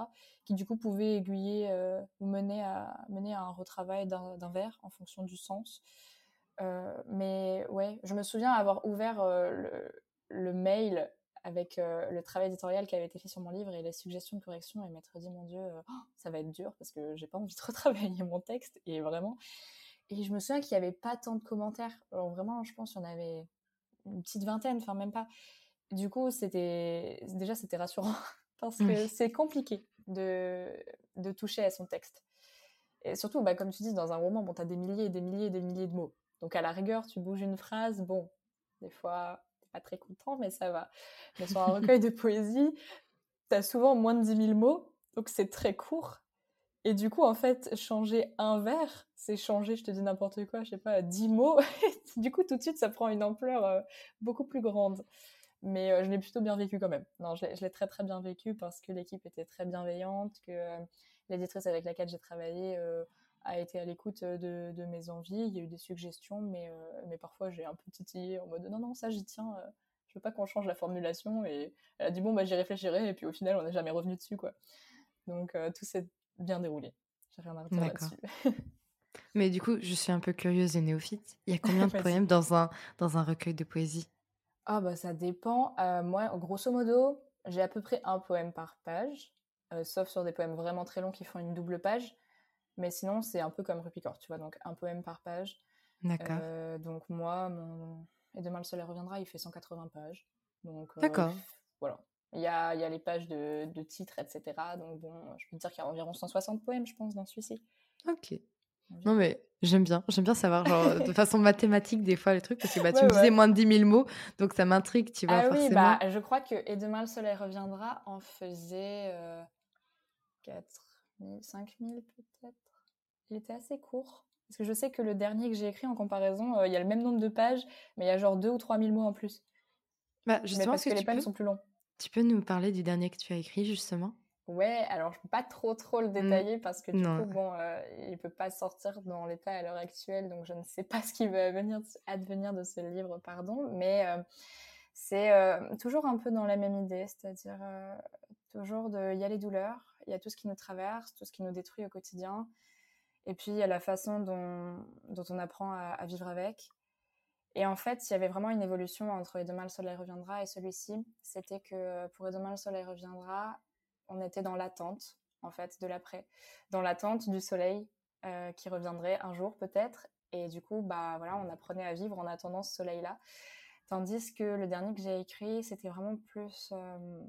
qui du coup pouvait aiguiller euh, ou mener à, mener à un retravail d'un vers en fonction du sens. Euh, mais ouais, je me souviens avoir ouvert euh, le, mail avec le travail éditorial qui avait été fait sur mon livre et les suggestions de correction et m'être dit, mon Dieu, oh, ça va être dur parce que j'ai pas envie de retravailler mon texte. Et vraiment, et je me souviens qu'il n'y avait pas tant de commentaires. Alors vraiment, je pense qu'il y en avait une petite vingtaine, enfin même pas. Du coup, c'était déjà c'était rassurant parce que c'est compliqué de, de toucher à son texte. Et surtout, bah, comme tu dis, dans un roman, bon, tu as des milliers et des milliers et des milliers de mots. Donc à la rigueur, tu bouges une phrase, bon, des fois, t'es pas très content, mais ça va. Mais sur un recueil de poésie, tu as souvent moins de 10 000 mots, donc c'est très court. Et du coup, en fait, changer un vers, c'est changer, je te dis n'importe quoi, je sais pas, dix mots. du coup, tout de suite, ça prend une ampleur euh, beaucoup plus grande. Mais euh, je l'ai plutôt bien vécu quand même. Non, je l'ai très très bien vécu parce que l'équipe était très bienveillante, que euh, l'éditrice avec laquelle j'ai travaillé a été à l'écoute de, de, mes envies. Il y a eu des suggestions, mais, mais parfois j'ai un peu titillé en mode non, non, ça j'y tiens. je veux pas qu'on change la formulation. Et elle a dit bon, bah j'y réfléchirai. Et puis au final, on n'est jamais revenu dessus, quoi. Donc tout s'est bien déroulé. J'ai rien à dire là-dessus. Mais du coup, je suis un peu curieuse et néophyte. Il y a combien de poèmes dans un, dans un recueil de poésie? Ah bah ça dépend. Euh, moi, grosso modo, j'ai à peu près un poème par page, euh, sauf sur des poèmes vraiment très longs qui font une double page. Mais sinon, c'est un peu comme Rupicor, tu vois, donc un poème par page. D'accord. donc moi, mon... Et demain le soleil reviendra, il fait 180 pages. Donc D'accord. voilà. Il y a, il y a les pages de, de, titres, etc. Donc bon, je peux te dire qu'il y a environ 160 poèmes, je pense, dans celui-ci. Ok. Non, mais j'aime bien. J'aime bien savoir, genre, de façon mathématique, des fois, les trucs, parce que bah, tu me disais moins de 10 000 mots, donc ça m'intrigue, tu vois, ah, forcément. Oui, bah, je crois que Et demain le soleil reviendra en faisait euh, 4 000, 5 000 peut-être. Il était assez court. Parce que je sais que le dernier que j'ai écrit en comparaison, euh, il y a le même nombre de pages, mais il y a genre 2 ou 3 000 mots en plus. Bah, justement, mais parce que, que les poèmes sont plus longs. Tu peux nous parler du dernier que tu as écrit, justement? Ouais, alors je peux pas trop trop le mmh. détailler parce que du coup, bon, euh, il peut pas sortir dans l'état à l'heure actuelle, donc je ne sais pas ce qui va venir, advenir de ce livre, pardon, mais euh, c'est euh, toujours un peu dans la même idée, c'est-à-dire toujours de, il y a les douleurs, il y a tout ce qui nous traverse, tout ce qui nous détruit au quotidien, et puis il y a la façon dont, dont on apprend à, à, vivre avec. Et en fait, il y avait vraiment une évolution entre Et demain le soleil reviendra et celui-ci. C'était que pour Et demain le soleil reviendra, on était dans l'attente, en fait, de l'après, dans l'attente du soleil euh, qui reviendrait un jour peut-être. Et du coup, bah voilà, on apprenait à vivre en attendant ce soleil-là. Tandis que le dernier que j'ai écrit, c'était vraiment plus. Euh,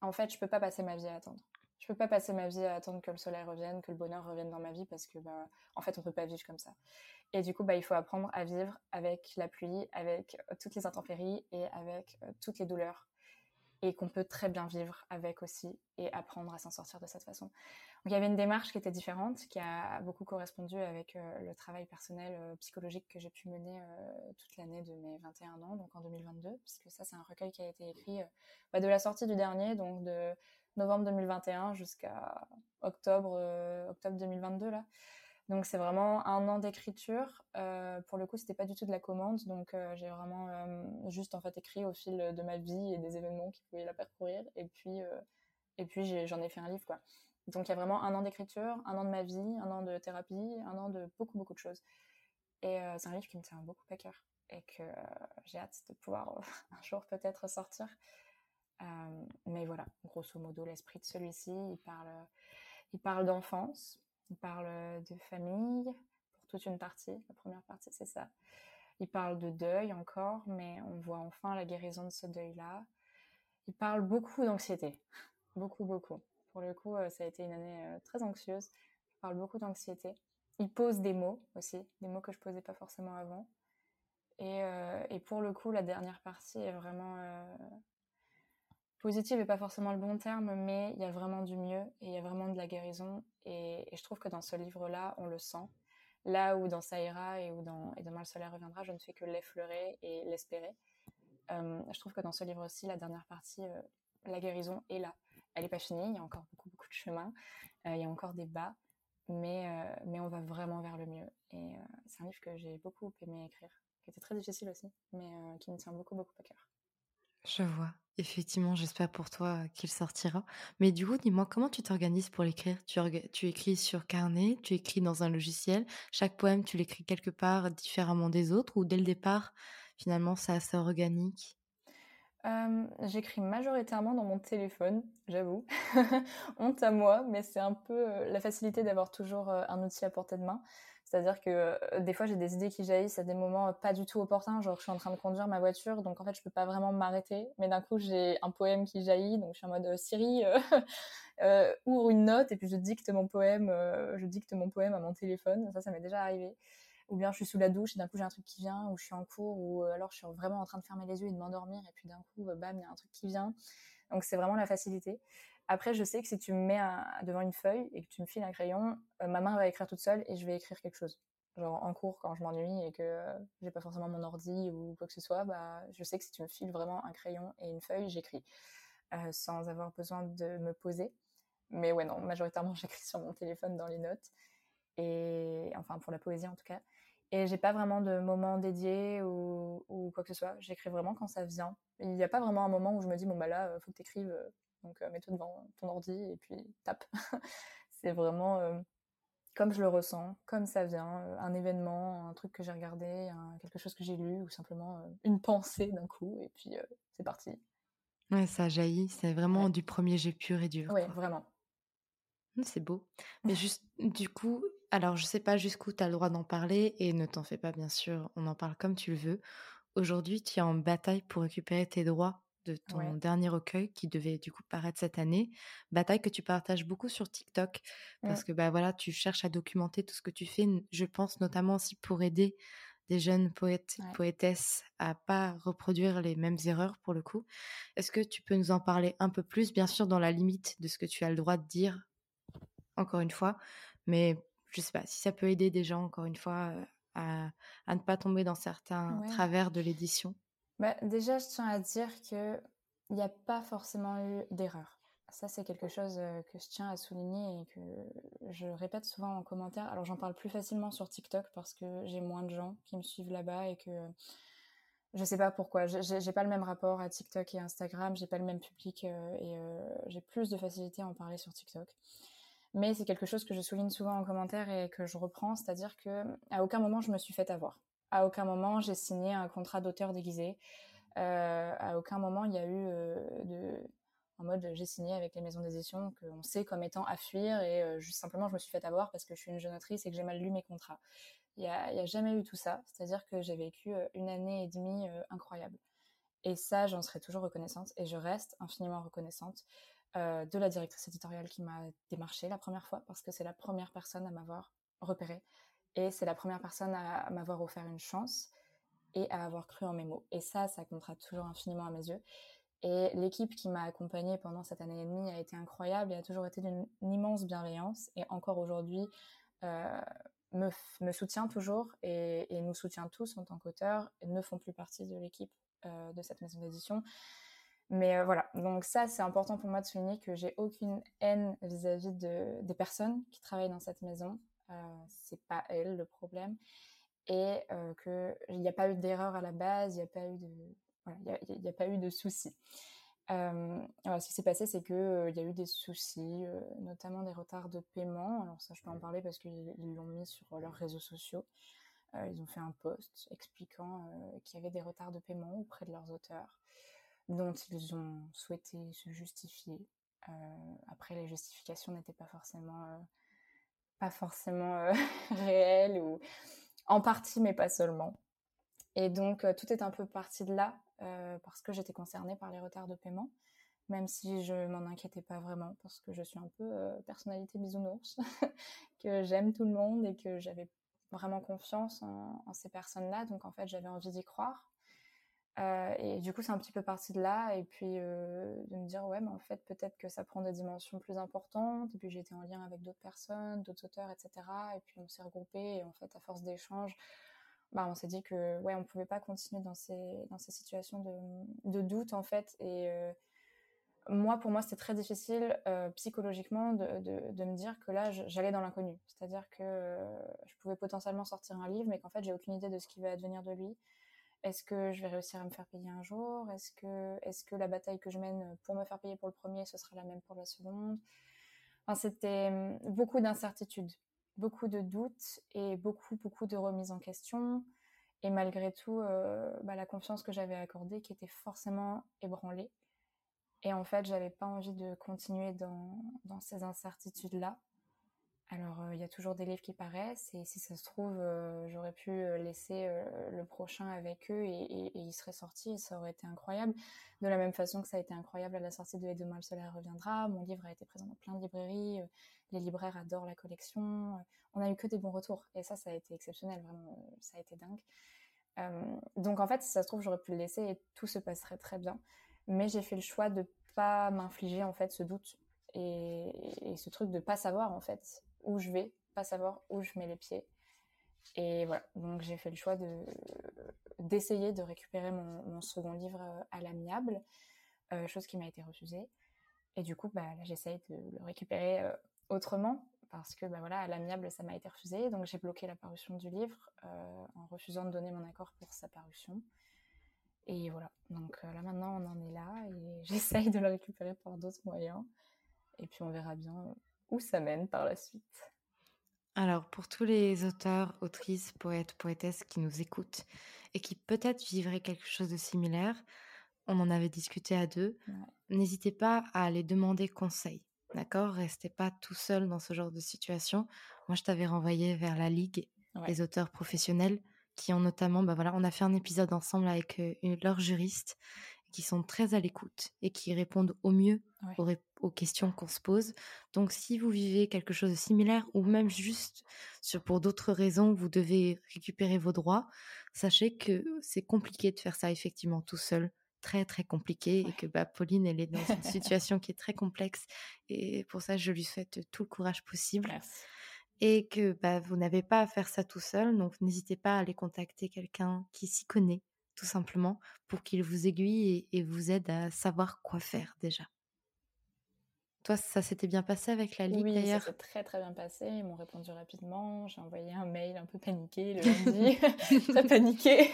en fait, je peux pas passer ma vie à attendre. Je peux pas passer ma vie à attendre que le soleil revienne, que le bonheur revienne dans ma vie parce que, bah, en fait, on peut pas vivre comme ça. Et du coup, bah, il faut apprendre à vivre avec la pluie, avec euh, toutes les intempéries et avec toutes les douleurs et qu'on peut très bien vivre avec aussi et apprendre à s'en sortir de cette façon. Donc il y avait une démarche qui était différente, qui a beaucoup correspondu avec euh, le travail personnel euh, psychologique que j'ai pu mener euh, toute l'année de mes 21 ans, donc en 2022, puisque ça c'est un recueil qui a été écrit bah, de la sortie du dernier, donc de novembre 2021 jusqu'à octobre, octobre 2022 là. Donc c'est vraiment un an d'écriture. Euh, pour le coup, c'était pas du tout de la commande, donc euh, j'ai vraiment euh, juste en fait écrit au fil de ma vie et des événements qui pouvaient la parcourir. Et puis et puis j'en ai, fait un livre quoi. Donc il y a vraiment un an d'écriture, un an de ma vie, un an de thérapie, un an de beaucoup beaucoup de choses. Et c'est un livre qui me tient beaucoup à cœur et que j'ai hâte de pouvoir un jour peut-être sortir. mais voilà, grosso modo, l'esprit de celui-ci, il parle, il parle d'enfance, il parle euh, de famille pour toute une partie. La première partie, c'est ça. Il parle de deuil encore, mais on voit enfin la guérison de ce deuil-là. Il parle beaucoup d'anxiété. Beaucoup, beaucoup. Pour le coup, euh, ça a été une année euh, très anxieuse. Il parle beaucoup d'anxiété. Il pose des mots aussi, des mots que je posais pas forcément avant. Et, et pour le coup, la dernière partie est vraiment positive n'est pas forcément le bon terme, mais il y a vraiment du mieux et il y a vraiment de la guérison. Et, je trouve que dans ce livre-là, on le sent. Là où dans Saïra et où dans Et demain le soleil reviendra, je ne fais que l'effleurer et l'espérer. Euh, je trouve que dans ce livre aussi, la dernière partie, euh, la guérison est là. Elle n'est pas finie, il y a encore beaucoup, beaucoup de chemin, euh, il y a encore des bas, mais, mais on va vraiment vers le mieux. Et c'est un livre que j'ai beaucoup aimé écrire, qui était très difficile aussi, mais qui me tient beaucoup, beaucoup à cœur. Je vois. Effectivement, j'espère pour toi qu'il sortira. Mais du coup, dis-moi, comment tu t'organises pour l'écrire? Tu, écris sur carnet, tu écris dans un logiciel. Chaque poème, tu l'écris quelque part différemment des autres ou dès le départ, finalement, c'est assez organique? J'écris majoritairement dans mon téléphone, j'avoue. Honte à moi, mais c'est un peu la facilité d'avoir toujours un outil à portée de main. C'est-à-dire que euh, des fois, j'ai des idées qui jaillissent à des moments pas du tout opportuns. Genre, je suis en train de conduire ma voiture, donc en fait, je peux pas vraiment m'arrêter. Mais d'un coup, j'ai un poème qui jaillit, donc je suis en mode euh, Siri, euh, ouvre une note et puis je dicte mon poème, je dicte mon poème à mon téléphone. Ça, ça m'est déjà arrivé. Ou bien je suis sous la douche et d'un coup j'ai un truc qui vient, ou je suis en cours, ou alors je suis vraiment en train de fermer les yeux et de m'endormir et puis d'un coup, bam, il y a un truc qui vient. Donc c'est vraiment la facilité. Après, je sais que si tu me mets devant une feuille et que tu me files un crayon, euh, ma main va écrire toute seule et je vais écrire quelque chose. Genre en cours, quand je m'ennuie et que j'ai pas forcément mon ordi ou quoi que ce soit, bah, je sais que si tu me files vraiment un crayon et une feuille, j'écris euh, sans avoir besoin de me poser. Mais ouais, non, majoritairement, j'écris sur mon téléphone dans les notes. Et enfin, pour la poésie en tout cas. Et j'ai pas vraiment de moment dédié ou, ou quoi que ce soit. J'écris vraiment quand ça vient. Il n'y a pas vraiment un moment où je me dis, bon, bah là, faut que tu écrives donc, euh, mets-toi devant ton ordi et puis tape. c'est vraiment euh, comme je le ressens, comme ça vient, euh, un événement, un truc que j'ai regardé, quelque chose que j'ai lu ou simplement une pensée d'un coup et puis c'est parti. Ouais, ça jaillit, c'est vraiment du premier jet pur et dur. Oui, vraiment. Mmh, c'est beau. Mais juste, du coup, alors je sais pas jusqu'où tu as le droit d'en parler et ne t'en fais pas, bien sûr, on en parle comme tu le veux. Aujourd'hui, tu es en bataille pour récupérer tes droits de ton Ouais. dernier recueil qui devait du coup paraître cette année. Bataille que tu partages beaucoup sur TikTok Mmh. parce que bah voilà, tu cherches à documenter tout ce que tu fais. Je pense notamment aussi pour aider des jeunes poètes, Ouais. poétesses à pas reproduire les mêmes erreurs pour le coup. Est-ce que tu peux nous en parler un peu plus, bien sûr dans la limite de ce que tu as le droit de dire encore une fois. Mais je sais pas, si ça peut aider des gens, encore une fois, heu, à à ne pas tomber dans certains travers de l'édition. Bah, déjà, je tiens à dire qu'il n'y a pas forcément eu d'erreur. Ça, c'est quelque chose que je tiens à souligner et que je répète souvent en commentaire. Alors, j'en parle plus facilement sur TikTok parce que j'ai moins de gens qui me suivent là-bas et que je sais pas pourquoi. J'ai- pas le même rapport à TikTok et Instagram, j'ai pas le même public et j'ai plus de facilité à en parler sur TikTok. Mais c'est quelque chose que je souligne souvent en commentaire et que je reprends, c'est-à-dire que à aucun moment je me suis fait avoir. À aucun moment j'ai signé un contrat d'auteur déguisé. Euh, à aucun moment il y a eu euh, de en mode j'ai signé avec les maisons d'édition qu'on sait comme étant à fuir et euh, juste simplement je me suis fait avoir parce que je suis une jeune autrice et que j'ai mal lu mes contrats. Il il y a jamais eu tout ça, c'est-à-dire que j'ai vécu euh, une année et demie incroyable. Et ça, j'en serai toujours reconnaissante et je reste infiniment reconnaissante de la directrice éditoriale qui m'a démarché la première fois parce que c'est la première personne à m'avoir repéré et c'est la première personne à, m'avoir offert une chance et à avoir cru en mes mots. Et ça, ça comptera toujours infiniment à mes yeux. Et l'équipe qui m'a accompagnée pendant cette année et demie a été incroyable et a toujours été d'une immense bienveillance. Et encore aujourd'hui, euh, me, soutient toujours et, nous soutient tous en tant qu'auteurs ne font plus partie de l'équipe euh, de cette maison d'édition. Mais euh, voilà, donc ça c'est important pour moi de souligner que j'ai aucune haine vis-à-vis de, des personnes qui travaillent dans cette maison. Euh, c'est pas elles le problème et euh, qu'il n'y a pas eu d'erreur à la base, il n'y a pas eu de voilà, il n'y a, a, pas eu de soucis. Euh, alors, ce qui s'est passé, c'est qu'il euh, y a eu des soucis, euh, notamment des retards de paiement. Alors ça, je peux en parler parce qu'ils l'ont mis sur leurs réseaux sociaux. Ils ont fait un post expliquant qu'il y avait des retards de paiement auprès de leurs auteurs, dont ils ont souhaité se justifier. Après, les justifications n'étaient pas forcément, pas forcément réelles ou en partie, mais pas seulement. Et donc, euh, tout est un peu parti de là, euh, parce que j'étais concernée par les retards de paiement, même si je m'en inquiétais pas vraiment, parce que je suis un peu euh, personnalité bisounours, que j'aime tout le monde et que j'avais vraiment confiance en ces personnes-là. Donc, en fait, j'avais envie d'y croire. Euh, et du coup, c'est un petit peu parti de là. Et puis, euh, de me dire, ouais, mais en fait, peut-être que ça prend des dimensions plus importantes. Et puis, été en lien avec d'autres personnes, d'autres auteurs, etc. Et puis, on s'est regroupés. Et en fait, à force d'échanges, bah, on s'est dit que ouais on pouvait pas continuer dans ces dans ces situations de, de doute en fait et euh, moi pour moi c'était très difficile psychologiquement de, de, de, me dire que là j'allais dans l'inconnu c'est à dire que je pouvais potentiellement sortir un livre mais qu'en fait j'ai aucune idée de ce qui va advenir de lui est-ce que je vais réussir à me faire payer un jour? Est-ce que est-ce que la bataille que je mène pour me faire payer pour le premier ce sera la même pour la seconde? Enfin, c'était beaucoup d'incertitudes beaucoup de doutes et beaucoup, beaucoup de remises en question. Et malgré tout, euh, bah, la confiance que j'avais accordée qui était forcément ébranlée. Et en fait, j'avais pas envie de continuer dans, dans ces incertitudes-là. Alors, il euh, y a toujours des livres qui paraissent, et si ça se trouve, euh, j'aurais pu laisser euh, le prochain avec eux et, il serait sorti, et ça aurait été incroyable. De la même façon que ça a été incroyable à la sortie de Et demain le soleil reviendra, mon livre a été présent dans plein de librairies, les libraires adorent la collection, on a eu que des bons retours, et ça, ça a été exceptionnel, vraiment, ça a été dingue. Donc en fait, si ça se trouve, j'aurais pu le laisser et tout se passerait très bien. Mais j'ai fait le choix de pas m'infliger en fait ce doute et, et ce truc de pas savoir en fait où je vais, pas savoir où je mets les pieds. Et voilà, donc j'ai fait le choix de d'essayer de récupérer mon, second livre à l'amiable, euh, chose qui m'a été refusée. Et du coup, bah, j'essaye de le récupérer euh, autrement, parce que bah, voilà, à l'amiable, ça m'a été refusé. Donc j'ai bloqué la parution du livre euh, en refusant de donner mon accord pour sa parution. Et voilà, donc euh, là maintenant, on en est là, et j'essaye de le récupérer par d'autres moyens. Et puis on verra bien où ça mène par la suite? Alors, pour tous les auteurs, autrices, poètes, poétesses qui nous écoutent et qui peut-être vivraient quelque chose de similaire, on en avait discuté à deux, Ouais. n'hésitez pas à aller demander conseil. D'accord? Restez pas tout seul dans ce genre de situation. Moi, je t'avais renvoyé vers la Ligue des auteurs professionnels qui ont notamment, bah voilà, on a fait un épisode ensemble avec leurs juristes qui sont très à l'écoute et qui répondent au mieux aux, questions qu'on se pose. Donc, si vous vivez quelque chose de similaire ou même juste sur, pour d'autres raisons, vous devez récupérer vos droits, sachez que c'est compliqué de faire ça effectivement tout seul. Très très compliqué et que bah, Pauline elle est dans une situation qui est très complexe et pour ça je lui souhaite tout le courage possible et que bah, vous n'avez pas à faire ça tout seul. Donc n'hésitez pas à aller contacter quelqu'un qui s'y connaît tout simplement pour qu'il vous aiguille et, et vous aide à savoir quoi faire déjà. Toi, ça s'était bien passé avec la Ligue oui, d'ailleurs ça s'est très très bien passé. Ils m'ont répondu rapidement. J'ai envoyé un mail un peu paniqué le lundi, très paniqué.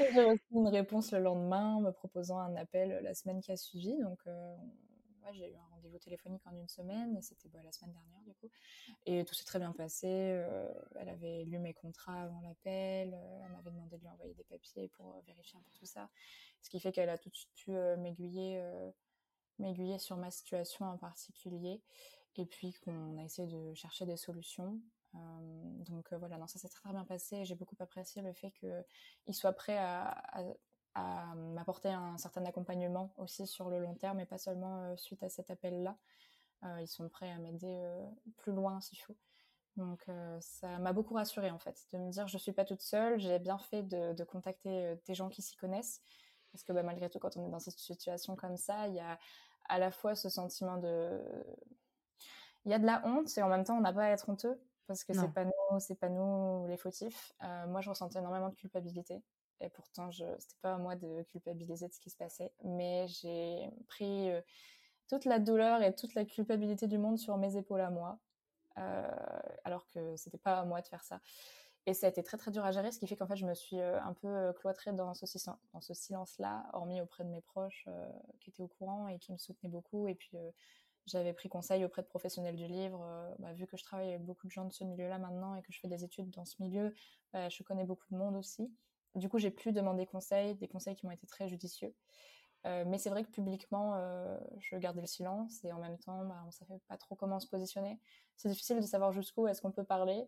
J'ai reçu une réponse le lendemain me proposant un appel la semaine qui a suivi. Donc, euh, j'ai eu un rendez-vous téléphonique en une semaine c'était bah, la semaine dernière du coup. Et tout s'est très bien passé. Euh, elle avait lu mes contrats avant l'appel. Euh, elle m'avait demandé de lui envoyer des papiers pour vérifier un peu tout ça. Ce qui fait qu'elle a tout de suite pu m'aiguiller m'aiguiller sur ma situation en particulier et puis qu'on a essayé de chercher des solutions. Euh, donc euh, voilà, non, ça s'est très, bien passé. J'ai beaucoup apprécié le fait qu'ils soient prêts à, m'apporter un certain accompagnement aussi sur le long terme et pas seulement euh, suite à cet appel-là. ils sont prêts à m'aider plus loin s'il faut. Donc ça m'a beaucoup rassurée en fait, de me dire je suis pas toute seule, j'ai bien fait de, contacter des gens qui s'y connaissent. Parce que bah, malgré tout, quand on est dans cette situation comme ça, il y a à la fois ce sentiment de. Il y a de la honte et en même temps, on n'a pas à être honteux parce que c'est pas nous, c'est pas nous les fautifs. Euh, moi, je ressentais énormément de culpabilité et pourtant, je c'était pas à moi de culpabiliser de ce qui se passait, mais j'ai pris euh, toute la douleur et toute la culpabilité du monde sur mes épaules à moi, euh, alors que c'était pas à moi de faire ça. Et ça a été très très dur à gérer, ce qui fait qu'en fait je me suis euh, un peu cloîtrée dans ce, silence-là, hormis auprès de mes proches qui étaient au courant et qui me soutenaient beaucoup. Et puis j'avais pris conseil auprès de professionnels du livre. Bah, vu que je travaille avec beaucoup de gens de ce milieu-là maintenant et que je fais des études dans ce milieu, bah, je connais beaucoup de monde aussi. Du coup, j'ai pu demander conseil, des conseils qui m'ont été très judicieux. mais c'est vrai que publiquement, je gardais le silence et en même temps, bah, on ne savait pas trop comment se positionner. C'est difficile de savoir jusqu'où est-ce qu'on peut parler.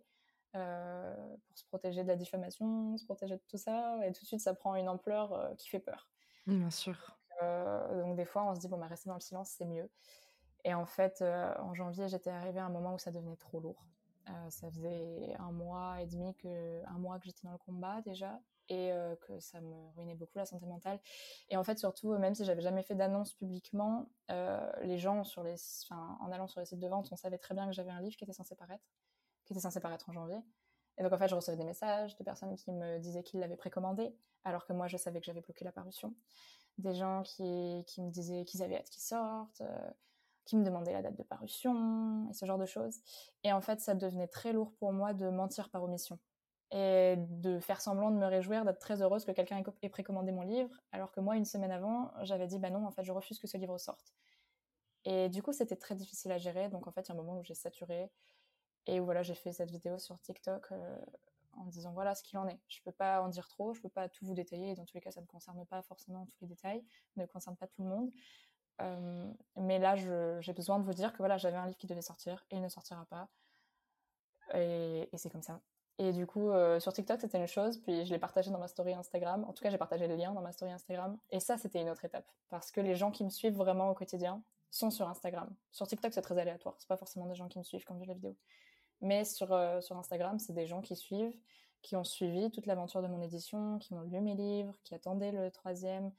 Euh, pour se protéger de la diffamation, se protéger de tout ça, et tout de suite ça prend une ampleur euh, qui fait peur. Bien sûr. Euh, donc des fois on se dit bon bah rester dans le silence c'est mieux. Et en fait en janvier j'étais arrivée à un moment où ça devenait trop lourd. ça faisait un mois et demi que un mois que j'étais dans le combat déjà et que ça me ruinait beaucoup la santé mentale. Et en fait, surtout, même si j'avais jamais fait d'annonce publiquement, les gens sur les, en allant sur les sites de vente, on savait très bien que j'avais un livre qui était censé paraître qui était censé paraître en janvier. Et donc en fait, je recevais des messages de personnes qui me disaient qu'ils l'avaient précommandé, alors que moi je savais que j'avais bloqué la parution. Des gens qui, qui me disaient qu'ils avaient hâte qu'il sorte, euh, qui me demandaient la date de parution, et ce genre de choses. Et en fait, ça devenait très lourd pour moi de mentir par omission. Et de faire semblant de me réjouir, d'être très heureuse que quelqu'un ait précommandé mon livre, alors que moi, une semaine avant, j'avais dit, bah non, en fait, je refuse que ce livre sorte. Et du coup, c'était très difficile à gérer. Donc en fait, il y a un moment où j'ai saturé, et voilà, j'ai fait cette vidéo sur TikTok euh, en disant voilà ce qu'il en est. Je peux pas en dire trop, je peux pas tout vous détailler. Et dans tous les cas, ça ne concerne pas forcément tous les détails, ne concerne pas tout le monde. Euh, mais là, j'ai besoin de vous dire que voilà, j'avais un livre qui devait sortir et il ne sortira pas. Et, c'est comme ça. Et du coup, euh, sur TikTok, c'était une chose, puis je l'ai partagé dans ma story Instagram. En tout cas, j'ai partagé le lien dans ma story Instagram. Et ça, c'était une autre étape. Parce que les gens qui me suivent vraiment au quotidien sont sur Instagram. Sur TikTok, c'est très aléatoire. C'est pas forcément des gens qui me suivent quand je la vidéo. Mais sur, euh, sur Instagram, c'est des gens qui suivent, qui ont suivi toute l'aventure de mon édition, qui ont lu mes livres, qui attendaient le troisième.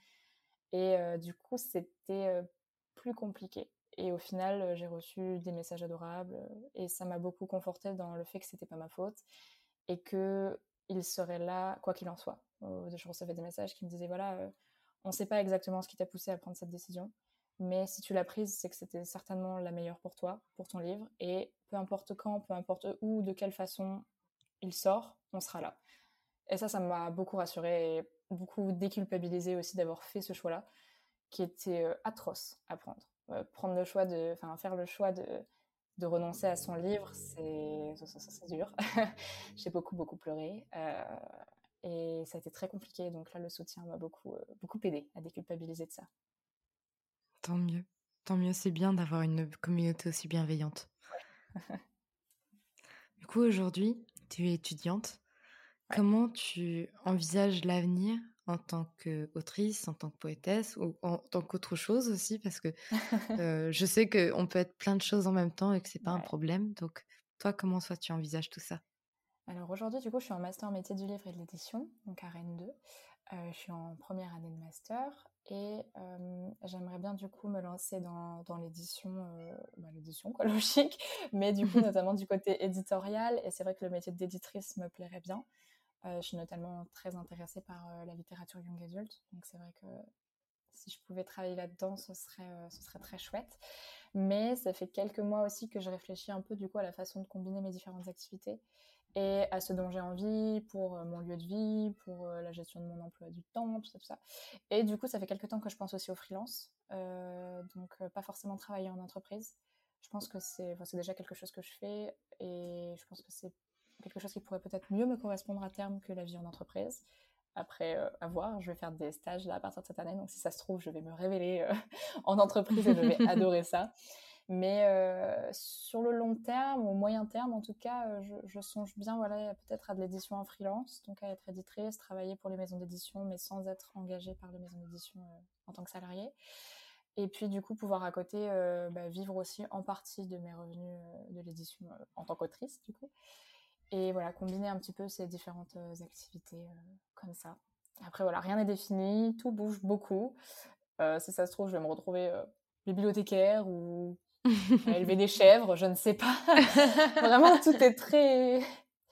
Et euh, du coup, c'était plus compliqué. Et au final, j'ai reçu des messages adorables et ça m'a beaucoup conforté dans le fait que c'était pas ma faute et que il serait là quoi qu'il en soit. Je recevais des messages qui me disaient voilà, on ne sait pas exactement ce qui t'a poussé à prendre cette décision, mais si tu l'as prise, c'est que c'était certainement la meilleure pour toi, pour ton livre, et peu importe quand, peu importe où, de quelle façon il sort, on sera là. Et ça, ça m'a beaucoup rassurée et beaucoup déculpabilisée aussi d'avoir fait ce choix-là, qui était atroce à prendre. Prendre le choix de, enfin, faire le choix de, de renoncer à son livre, c'est, dur. J'ai beaucoup, beaucoup pleuré. Euh, et ça a été très compliqué. Donc là, le soutien m'a beaucoup, beaucoup aidé à déculpabiliser de ça. Tant mieux. Tant mieux, c'est bien d'avoir une communauté aussi bienveillante. du coup, aujourd'hui, tu es étudiante. Comment tu envisages l'avenir en tant qu'autrice, en tant que poétesse ou en tant qu'autre chose aussi Parce que je sais qu'on peut être plein de choses en même temps et que c'est pas un problème. Donc, toi, comment soit tu envisages tout ça? Alors aujourd'hui, du coup, je suis en master en métier du livre et de l'édition, donc à Rennes 2. je suis en première année de master et j'aimerais bien du coup me lancer dans, dans l'édition, bah, l'édition quoi, logique, mais du coup notamment du côté éditorial. Et c'est vrai que le métier d'éditrice me plairait bien. Je suis notamment très intéressée par la littérature young adult, donc c'est vrai que si je pouvais travailler là-dedans, ce serait, ce serait très chouette. Mais ça fait quelques mois aussi que je réfléchis un peu du coup à la façon de combiner mes différentes activités et à ce dont j'ai envie pour euh, mon lieu de vie, pour euh, la gestion de mon emploi du temps, tout ça, tout ça. Et du coup, ça fait quelques temps que je pense aussi au freelance, euh, donc pas forcément travailler en entreprise. Je pense que c'est déjà quelque chose que je fais et je pense que c'est quelque chose qui pourrait peut-être mieux me correspondre à terme que la vie en entreprise. Après, à voir, je vais faire des stages là à partir de cette année, donc si ça se trouve, je vais me révéler en entreprise et je vais adorer ça. Mais euh, sur le long terme, au moyen terme, en tout cas, euh, je, songe bien, voilà, peut-être à de l'édition en freelance, donc à être éditrice, travailler pour les maisons d'édition, mais sans être engagée par les maisons d'édition euh, en tant que salariée. Et puis, du coup, pouvoir à côté bah, vivre aussi en partie de mes revenus de l'édition en tant qu'autrice, du coup. Et voilà, combiner un petit peu ces différentes activités comme ça. Après, voilà, rien n'est défini, tout bouge beaucoup. si ça se trouve, je vais me retrouver bibliothécaire ou élever des chèvres, je ne sais pas. Vraiment, tout est très.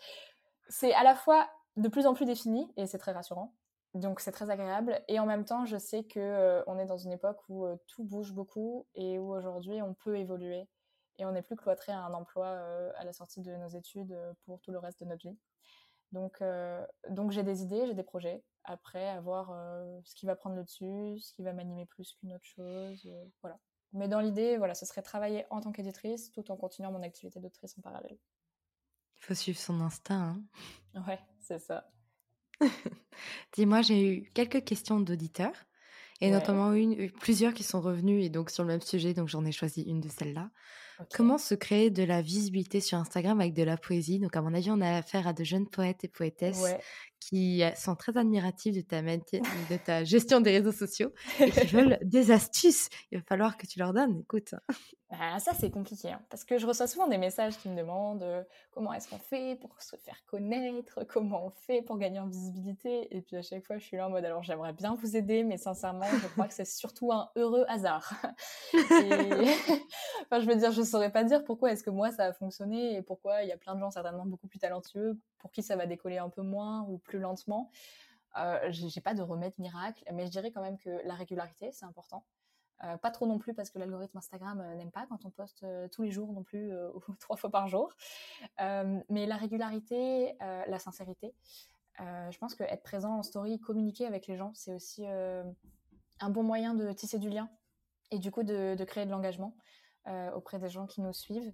C'est à la fois de plus en plus défini et c'est très rassurant. Donc c'est très agréable et en même temps, je sais que euh, on est dans une époque où euh, tout bouge beaucoup et où aujourd'hui on peut évoluer et on n'est plus cloîtré à un emploi euh, à la sortie de nos études pour tout le reste de notre vie. Donc donc j'ai des idées, j'ai des projets. Après, à voir ce qui va prendre le dessus, ce qui va m'animer plus qu'une autre chose. voilà. Mais dans l'idée, voilà, ce serait travailler en tant qu'éditrice tout en continuant mon activité d'autrice en parallèle. Il faut suivre son instinct. Hein ouais, c'est ça. Dis-moi, j'ai eu quelques questions d'auditeurs et notamment une, plusieurs qui sont revenus et donc sur le même sujet, donc j'en ai choisi une de celles-là. Comment se créer de la visibilité sur Instagram avec de la poésie? Donc, à mon avis, on a affaire à de jeunes poètes et poétesses qui euh, sont très admiratifs de ta, de ta gestion des réseaux sociaux et qui veulent des astuces. Il va falloir que tu leur donnes. Écoute. Bah, ça, c'est compliqué hein, parce que je reçois souvent des messages qui me demandent euh, comment est-ce qu'on fait pour se faire connaître, comment on fait pour gagner en visibilité? Et puis à chaque fois, je suis là en mode alors j'aimerais bien vous aider, mais sincèrement, je crois que c'est surtout un heureux hasard. enfin, je veux dire, je saurais pas dire pourquoi est-ce que moi ça a fonctionné et pourquoi il y a plein de gens certainement beaucoup plus talentueux pour qui ça va décoller un peu moins ou plus lentement. Euh, j'ai pas de remède miracle, mais je dirais quand même que la régularité, c'est important. Euh, pas trop non plus parce que l'algorithme Instagram euh, n'aime pas quand on poste euh, tous les jours non plus ou trois fois par jour. mais la régularité, la sincérité, je pense que être présent en story, communiquer avec les gens, c'est aussi un bon moyen de tisser du lien et du coup de créer de l'engagement auprès des gens qui nous suivent.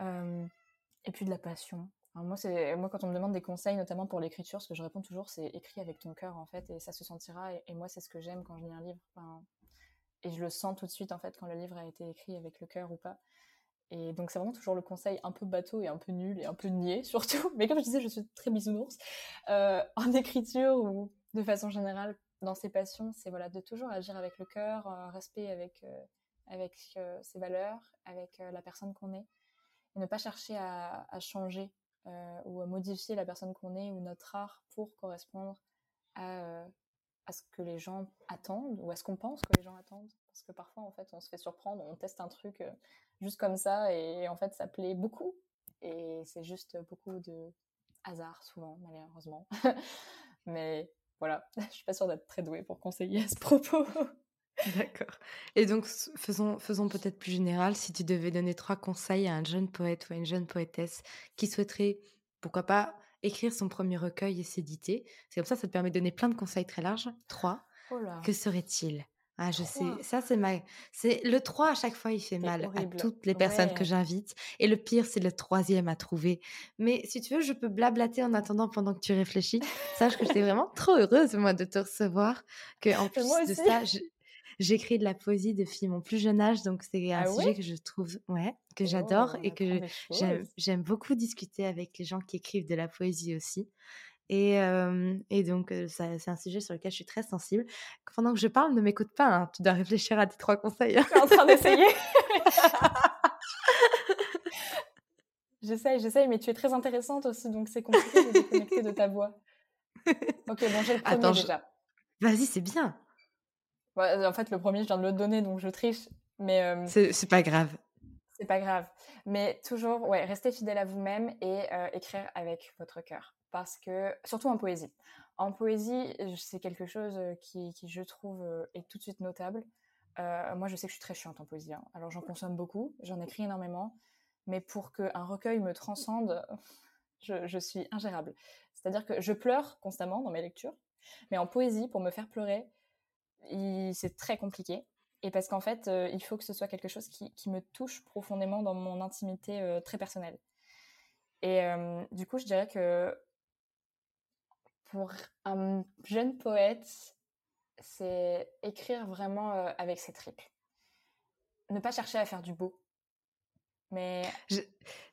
et puis de la passion. moi, c'est moi quand on me demande des conseils, notamment pour l'écriture, ce que je réponds toujours, c'est écris avec ton cœur en fait, et ça se sentira. Et, moi, c'est ce que j'aime quand je lis un livre. Et je le sens tout de suite en fait quand le livre a été écrit avec le cœur ou pas. Et donc c'est vraiment toujours le conseil un peu bateau et un peu nul et un peu niais surtout. Mais comme je disais, je suis très bisounours euh, en écriture ou de façon générale dans ses passions, c'est voilà de toujours agir avec le cœur, respect avec euh, avec euh, ses valeurs, avec la personne qu'on est, et ne pas chercher à, changer ou à modifier la personne qu'on est ou notre art pour correspondre à ce que les gens attendent ou à ce qu'on pense que les gens attendent. Parce que parfois, en fait, on se fait surprendre, on teste un truc euh, juste comme ça et en fait, ça plaît beaucoup. Et c'est juste beaucoup de hasard, souvent, malheureusement. Mais voilà, je suis pas sûre d'être très douée pour conseiller à ce propos. D'accord. Et donc, faisons, faisons peut-être plus général, si tu devais donner trois conseils à un jeune poète ou à une jeune poétesse qui souhaiterait, pourquoi pas, écrire son premier recueil et s'éditer. C'est comme ça, ça te permet de donner plein de conseils très larges. 3. Que serait-il? Ah, je sais, ça c'est ma... c'est le 3 à chaque fois il fait mal à toutes les personnes que j'invite et le pire c'est le troisième à trouver. Mais si tu veux, je peux blablater en attendant pendant que tu réfléchis. Sache que j'étais vraiment trop heureuse moi de te recevoir que en plus de ça, j'écris de la poésie depuis mon plus jeune âge, donc c'est un Ah sujet ouais? que je trouve, ouais, que j'adore Oh, et que j'aime, beaucoup discuter avec les gens qui écrivent de la poésie aussi. Et, euh, et donc, c'est un sujet sur lequel je suis très sensible. Pendant que je parle, ne m'écoute pas, hein, tu dois réfléchir à tes trois conseils. Je suis en train d'essayer? J'essaye, j'essaye, mais tu es très intéressante aussi, donc c'est compliqué de déconnecter de ta voix. Ok, bon, j'ai le premier Attends, je- déjà. Vas-y, c'est bien. Ouais, en fait, le premier, je viens de le donner, donc je triche. Mais euh, C'est pas grave. c'est pas grave. Mais toujours, ouais, restez fidèle à vous-même et euh, écrire avec votre cœur. Parce que, surtout en poésie. En poésie, euh, c'est quelque chose euh, qui, qui, je trouve, euh, est tout de suite notable. Euh, moi, je sais que je suis très chiante en poésie. hein. Alors, j'en consomme beaucoup, j'en écris énormément. Mais pour qu'un recueil me transcende, je, je suis ingérable. C'est-à-dire que je pleure constamment dans mes lectures. Mais en poésie, pour me faire pleurer, c'est très compliqué. Et parce qu'en fait, euh, il faut que ce soit quelque chose qui, qui me touche profondément dans mon intimité euh, très personnelle. Et euh, du coup, je dirais que pour un jeune poète, c'est écrire vraiment avec ses tripes. Ne pas chercher à faire du beau. Mais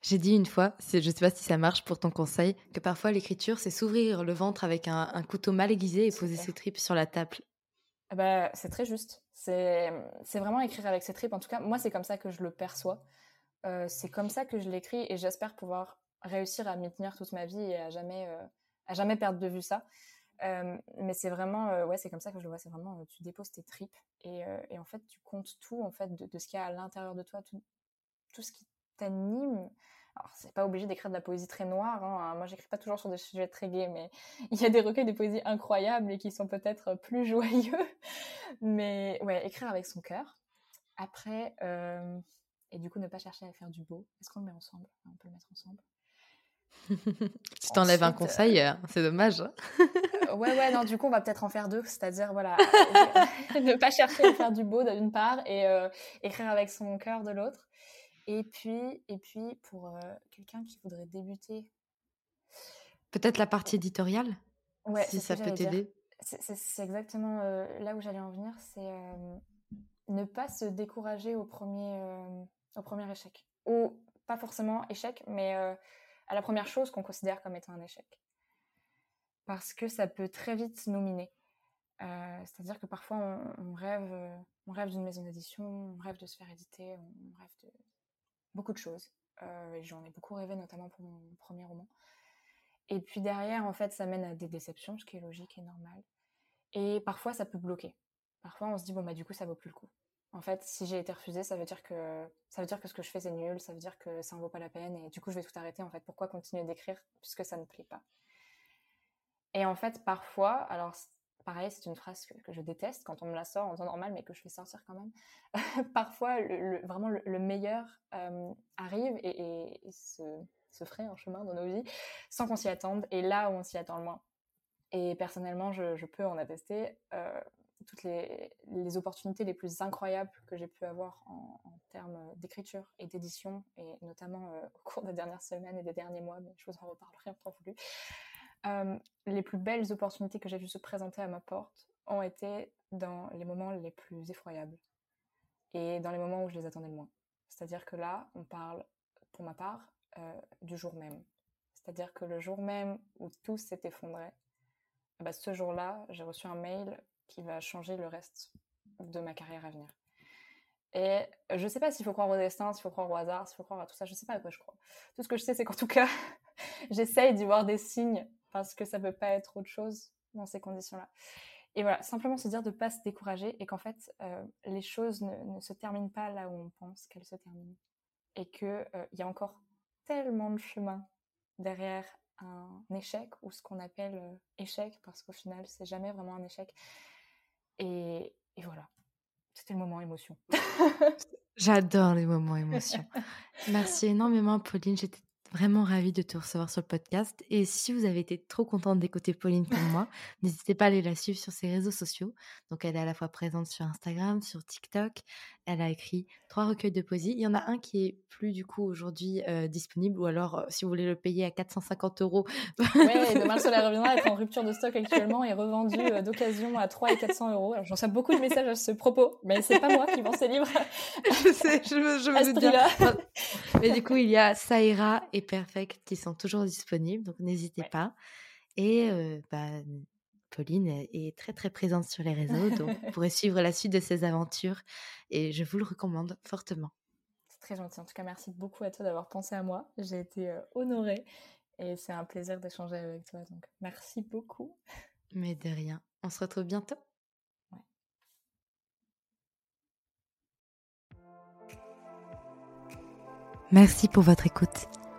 J'ai dit une fois, je sais pas si ça marche pour ton conseil, que parfois l'écriture, c'est s'ouvrir le ventre avec un, un couteau mal aiguisé et poser ses tripes sur la table. Ah bah, c'est très juste. C'est vraiment écrire avec ses tripes. En tout cas, moi, c'est comme ça que je le perçois. Euh, c'est comme ça que je l'écris et j'espère pouvoir réussir à m'y tenir toute ma vie et à jamais, euh, à jamais perdre de vue ça. Euh, mais c'est vraiment, ouais, c'est comme ça que je le vois. C'est vraiment, tu déposes tes tripes et, et en fait, tu comptes tout en fait de, de ce qu'il y a à l'intérieur de toi, tout, tout ce qui t'anime. Alors, c'est pas obligé d'écrire de la poésie très noire. hein. Moi, j'écris pas toujours sur des sujets très gais, mais il y a des recueils de poésie incroyables et qui sont peut-être plus joyeux. Mais ouais, écrire avec son cœur. Après, euh, et du coup, ne pas chercher à faire du beau. Est-ce qu'on le met ensemble? On peut le mettre ensemble. Tu t'enlèves un euh, conseil, euh, c'est dommage. hein. Euh, Ouais, ouais, non, du coup, on va peut-être en faire deux. C'est-à-dire, voilà, ne pas chercher à faire du beau d'une part et euh, écrire avec son cœur de l'autre. Et puis, et puis pour euh, quelqu'un qui voudrait débuter, Peut-être la partie éditoriale, ouais, si ça peut t'aider. C'est- exactement euh, là où j'allais en venir, c'est euh, ne pas se décourager au premier, au premier échec. Ou pas forcément échec, mais à la première chose qu'on considère comme étant un échec. Parce que ça peut très vite nous miner. Euh, C'est-à-dire que parfois on, on rêve, euh, on rêve d'une maison d'édition, on rêve de se faire éditer, on rêve de beaucoup de choses. Euh, J'en ai beaucoup rêvé, notamment pour mon premier roman. Et puis derrière, en fait, ça mène à des déceptions, ce qui est logique et normal. Et parfois, ça peut bloquer. Parfois, on se dit, bon, bah, du coup, ça vaut plus le coup. En fait, si j'ai été refusée, ça veut dire que ça veut dire que ce que je fais, c'est nul, ça veut dire que ça en vaut pas la peine, et du coup, je vais tout arrêter. En fait, pourquoi continuer d'écrire puisque ça ne plaît pas? Et en fait, parfois, alors, pareil, c'est une phrase que, je déteste quand on me la sort en temps normal, mais que je fais sortir quand même. parfois, vraiment, le, le meilleur euh, arrive et, se, se ferait un chemin dans nos vies sans qu'on s'y attende, et là où on s'y attend le moins. Et personnellement, je, peux en attester. euh, toutes les, opportunités les plus incroyables que j'ai pu avoir en, en termes d'écriture et d'édition, et notamment euh, au cours des dernières semaines et des derniers mois, mais je vous en reparlerai en temps voulu. Euh, les plus belles opportunités que j'ai vues se présenter à ma porte ont été dans les moments les plus effroyables et dans les moments où je les attendais le moins. C'est-à-dire que là, on parle, pour ma part, euh, du jour même. C'est-à-dire que le jour même où tout s'est effondré, ben, ce jour-là, j'ai reçu un mail qui va changer le reste de ma carrière à venir. Et je ne sais pas s'il faut croire au destin, s'il faut croire au hasard, s'il faut croire à tout ça, je ne sais pas à quoi je crois. Tout ce que je sais, c'est qu'en tout cas, j'essaye d'y voir des signes parce que ça peut pas être autre chose dans ces conditions-là. Et voilà, simplement se dire de ne pas se décourager et qu'en fait, euh, les choses ne, ne, se terminent pas là où on pense qu'elles se terminent. Et qu'il euh, y a encore tellement de chemin derrière un échec ou ce qu'on appelle euh, échec parce qu'au final, c'est jamais vraiment un échec. Et, et voilà, c'était le moment émotion. J'adore les moments émotion. Merci énormément, Pauline. J'étais Vraiment ravie de te recevoir sur le podcast. Et si vous avez été trop contente d'écouter Pauline comme moi, n'hésitez pas à aller la suivre sur ses réseaux sociaux. Donc, elle est à la fois présente sur Instagram, sur TikTok. Elle a écrit trois recueils de poésie. Il y en a un qui est plus du coup aujourd'hui euh, disponible, ou alors euh, si vous voulez le payer à 450 euros. ouais, demain le soleil reviendra être en rupture de stock actuellement et revendu euh, d'occasion à 3 et 400 euros. Alors, j'en sais beaucoup de messages à ce propos, mais c'est pas moi qui vends ces livres. je sais, je me, je me bien. Mais du coup, il y a Saïra et Perfect qui sont toujours disponibles, donc n'hésitez pas. Et bah, Pauline est très très présente sur les réseaux, donc vous pourrez suivre la suite de ses aventures et je vous le recommande fortement. C'est très gentil. En tout cas, merci beaucoup à toi d'avoir pensé à moi. J'ai été honorée et c'est un plaisir d'échanger avec toi. Donc merci beaucoup. Mais de rien. On se retrouve bientôt. Merci pour votre écoute.